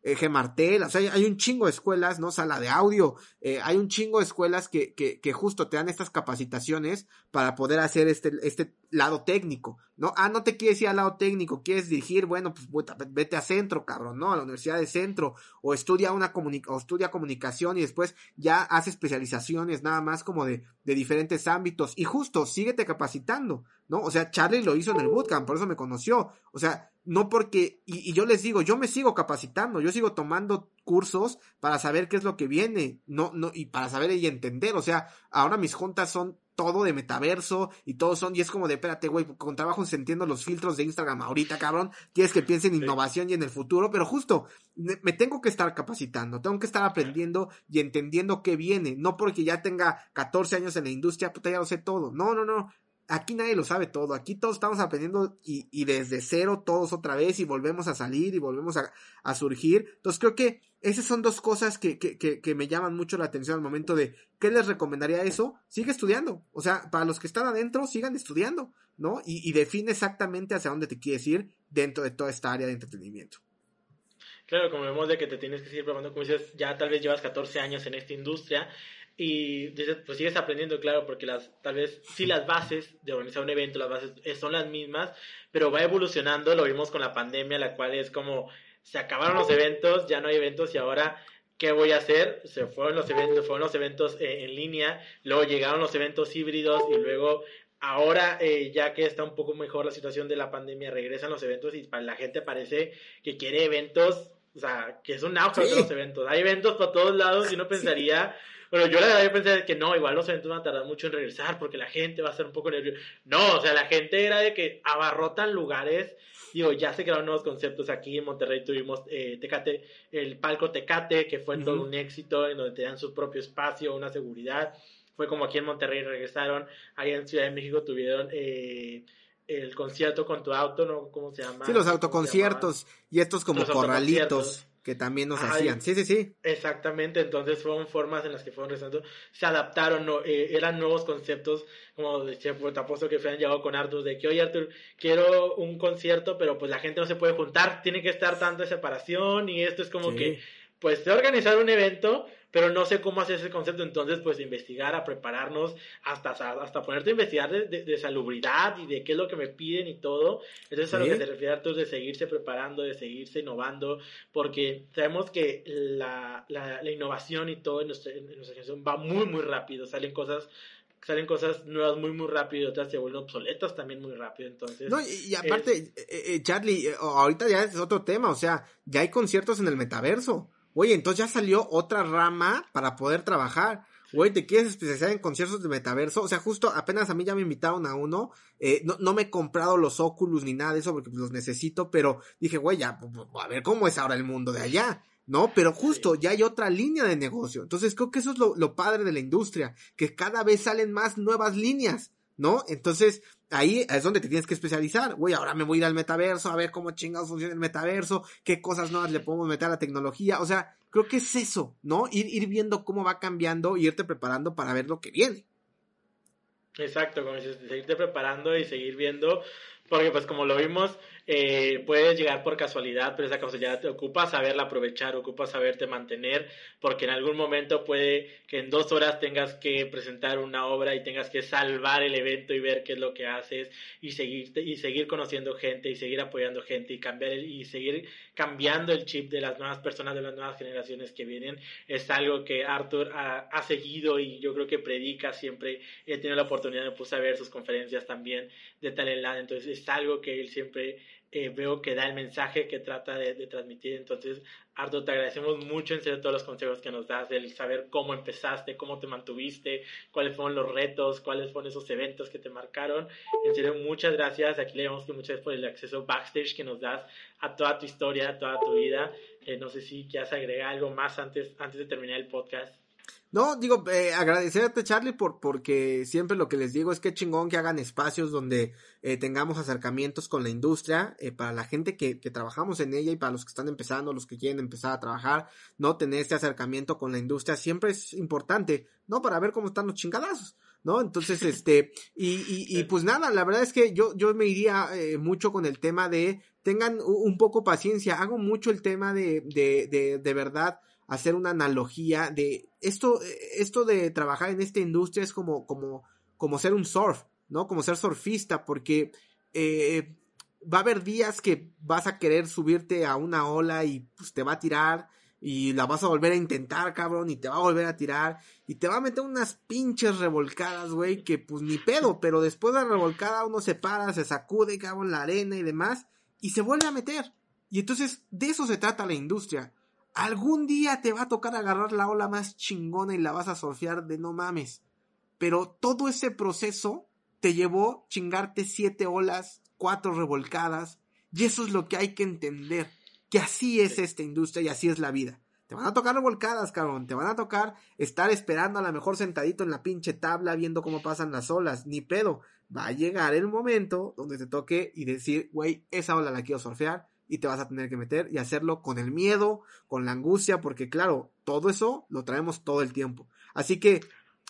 Eje Martel, o sea, hay, un chingo de escuelas, ¿no? Sala de audio, eh, hay un chingo de escuelas que, que, que, justo te dan estas capacitaciones para poder hacer este, este lado técnico, ¿no? Ah, no te quieres ir al lado técnico, quieres dirigir, bueno, pues vete a centro, cabrón, ¿no? A la Universidad de Centro, o estudia una o estudia comunicación y después ya hace especializaciones nada más como de, de diferentes ámbitos. Y justo, síguete capacitando, ¿no? O sea, Charlie lo hizo en el bootcamp, por eso me conoció. O sea, no porque, y, yo les digo, yo me sigo capacitando, yo sigo tomando cursos para saber qué es lo que viene, no, no, y para saber y entender, o sea, ahora mis juntas son todo de metaverso y todos son, y es como de, espérate, güey, con trabajo entiendo los filtros de Instagram ahorita, cabrón, quieres que piense en innovación y en el futuro, pero justo, me, me, tengo que estar capacitando, tengo que estar aprendiendo y entendiendo qué viene, no porque ya tenga 14 años en la industria, puta, ya lo sé todo, no, no, no, aquí nadie lo sabe todo, aquí todos estamos aprendiendo y, y desde cero todos otra vez y volvemos a salir y volvemos a, surgir. Entonces creo que esas son dos cosas que, que, que, que, me llaman mucho la atención al momento de qué les recomendaría eso. Sigue estudiando, o sea, para los que están adentro, sigan estudiando, ¿no? Y, y define exactamente hacia dónde te quieres ir dentro de toda esta área de entretenimiento. Claro, como vemos de que te tienes que seguir preparando, como dices, ya tal vez llevas 14 años en esta industria y pues sigues aprendiendo, claro, porque las, tal vez sí las bases de organizar un evento, las bases son las mismas, pero va evolucionando, lo vimos con la pandemia, la cual es como, se acabaron los eventos, ya no hay eventos y ahora, ¿qué voy a hacer? Se fueron los eventos, fueron los eventos eh, en línea, luego llegaron los eventos híbridos y luego ahora eh, ya que está un poco mejor la situación de la pandemia, regresan los eventos y para la gente parece que quiere eventos, o sea, que es un auge de los eventos. Hay eventos por todos lados y uno pensaría, bueno, yo la verdad yo pensé que no, igual los eventos van a tardar mucho en regresar porque la gente va a estar un poco nerviosa. No, o sea, la gente era de que abarrotan lugares. Digo, ya se crearon nuevos conceptos aquí en Monterrey. Tuvimos eh, Tecate, el palco Tecate, que fue todo un éxito, en donde tenían su propio espacio, una seguridad. Fue como aquí en Monterrey regresaron. Ahí en Ciudad de México tuvieron eh, el concierto con tu auto, ¿no? ¿Cómo se llama? Sí, los autoconciertos y estos como corralitos que también nos hacían. Sí, sí, sí. Exactamente, entonces fueron formas en las que fueron rezando, se adaptaron, no, eh, eran nuevos conceptos, como decía Taposo que han llegado con Arthur, de que, oye Arthur, quiero un concierto, pero pues la gente no se puede juntar, tiene que estar tanto de separación y esto es como que, pues, de organizar un evento, pero no sé cómo hacer ese concepto, entonces pues investigar, a prepararnos, hasta, hasta ponerte a investigar de, salubridad y de qué es lo que me piden y todo, eso es a lo que se refiere Artur, de seguirse preparando, de seguirse innovando, porque sabemos que la, la, innovación y todo en nuestra, en nuestra generación va muy muy rápido, salen cosas salen cosas nuevas muy muy rápido y otras se vuelven obsoletas también muy rápido. Entonces no y, aparte eh, eh, Charlie eh, ahorita ya es otro tema. O sea ya hay conciertos en el metaverso Oye, entonces ya salió otra rama para poder trabajar. Oye, ¿te quieres especializar en conciertos de metaverso? O sea, justo apenas a mí ya me invitaron a uno. Eh, no, no me he comprado los Oculus ni nada de eso porque los necesito, pero dije, güey, ya, a ver cómo es ahora el mundo de allá. ¿no? Pero justo ya hay otra línea de negocio. Entonces creo que eso es lo, lo, padre de la industria, que cada vez salen más nuevas líneas, ¿no? Entonces ahí es donde te tienes que especializar. Güey, ahora me voy a ir al metaverso, a ver cómo chingados funciona el metaverso, qué cosas nuevas le podemos meter a la tecnología. O sea, creo que es eso, ¿no? Ir, ir viendo cómo va cambiando y irte preparando para ver lo que viene. Exacto, como dices, seguirte preparando y seguir viendo, porque pues como lo vimos, eh, puedes llegar por casualidad, pero esa casualidad te ocupa saberla aprovechar, ocupa saberte mantener, porque en algún momento puede que en dos horas tengas que presentar una obra y tengas que salvar el evento y ver qué es lo que haces y seguir, y seguir conociendo gente y seguir apoyando gente y cambiar y seguir cambiando el chip de las nuevas personas, de las nuevas generaciones que vienen. Es algo que Arthur ha, ha seguido y yo creo que predica siempre. He tenido la oportunidad de pues, ver sus conferencias también de tal entonces es algo que él siempre eh, veo que da el mensaje que trata de, transmitir. Entonces, Ardo, te agradecemos mucho en serio todos los consejos que nos das, el saber cómo empezaste, cómo te mantuviste, cuáles fueron los retos, cuáles fueron esos eventos que te marcaron. En serio, muchas gracias. Aquí le damos que muchas gracias por el acceso backstage que nos das a toda tu historia, a toda tu vida. Eh, no sé si quieras agregar algo más antes, antes de terminar el podcast. No, digo, eh, agradecerte Charlie por, porque siempre lo que les digo es que chingón que hagan espacios donde eh, tengamos acercamientos con la industria, eh, para la gente que, que, trabajamos en ella y para los que están empezando, los que quieren empezar a trabajar, no tener este acercamiento con la industria siempre es importante, ¿no? Para ver cómo están los chingadazos. ¿no? Entonces, este, y, y, y, pues nada, la verdad es que yo, yo me iría eh, mucho con el tema de tengan un poco paciencia, hago mucho el tema de, de, de, de verdad hacer una analogía de esto, esto de trabajar en esta industria es como, como, como ser un surf, ¿no? Como ser surfista, porque eh, va a haber días que vas a querer subirte a una ola y pues te va a tirar y la vas a volver a intentar, cabrón, y te va a volver a tirar y te va a meter unas pinches revolcadas, güey, que pues ni pedo, pero después de la revolcada uno se para, se sacude, cabrón, la arena y demás y se vuelve a meter. Y entonces de eso se trata la industria Algún día te va a tocar agarrar la ola más chingona y la vas a surfear de no mames. Pero todo ese proceso te llevó chingarte siete olas, cuatro revolcadas. Y eso es lo que hay que entender. Que así es esta industria y así es la vida. Te van a tocar revolcadas, cabrón. Te van a tocar estar esperando a lo mejor sentadito en la pinche tabla viendo cómo pasan las olas. Ni pedo. Va a llegar el momento donde te toque y decir, güey, esa ola la quiero surfear y te vas a tener que meter y hacerlo con el miedo, con la angustia, porque claro, todo eso lo traemos todo el tiempo. Así que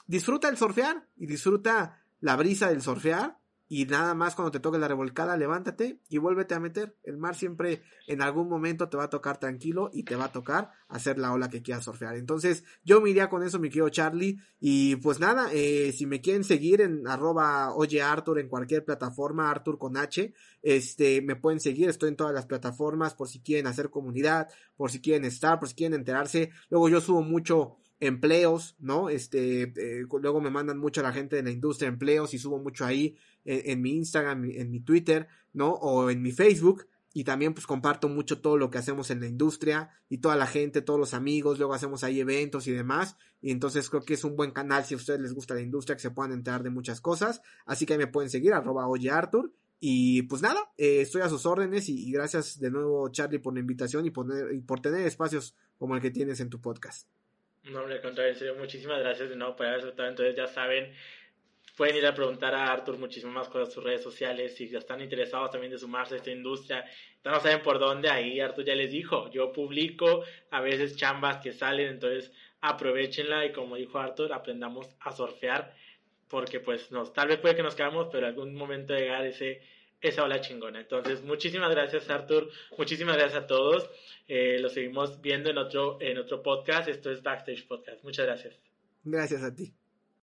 disfruta el surfear y disfruta la brisa del surfear y nada más cuando te toque la revolcada, levántate y vuélvete a meter. El mar siempre en algún momento te va a tocar tranquilo y te va a tocar hacer la ola que quieras surfear. Entonces, yo me iría con eso, mi querido Charlie. Y pues nada, eh, si me quieren seguir en arroba oye Arthur en cualquier plataforma, Arthur con H, este, me pueden seguir, estoy en todas las plataformas por si quieren hacer comunidad, por si quieren estar, por si quieren enterarse. Luego yo subo mucho empleos, ¿no? Este, eh, luego me mandan mucho a la gente de la industria empleos y subo mucho ahí en, mi Instagram, en mi Twitter, ¿no? O en mi Facebook. Y también pues comparto mucho todo lo que hacemos en la industria y toda la gente, todos los amigos, luego hacemos ahí eventos y demás. Y entonces creo que es un buen canal si a ustedes les gusta la industria, que se puedan enterar de muchas cosas. Así que ahí me pueden seguir, arroba oye Arthur. Y pues nada, eh, estoy a sus órdenes y, gracias de nuevo Charlie por la invitación y, poner, y por tener espacios como el que tienes en tu podcast. No, al contrario, muchísimas gracias de nuevo por haber aceptado. Entonces ya saben, pueden ir a preguntar a Arthur muchísimas más cosas en sus redes sociales. Si están interesados también de sumarse a esta industria, no saben por dónde, ahí Arthur ya les dijo. Yo publico a veces chambas que salen, entonces aprovechenla y como dijo Arthur, aprendamos a surfear porque pues nos, tal vez puede que nos quedamos, pero algún momento llegar ese esa ola chingona. Entonces, muchísimas gracias Arthur, muchísimas gracias a todos. Eh, lo seguimos viendo en otro, en otro podcast. Esto es Backstage Podcast. Muchas gracias. Gracias a ti.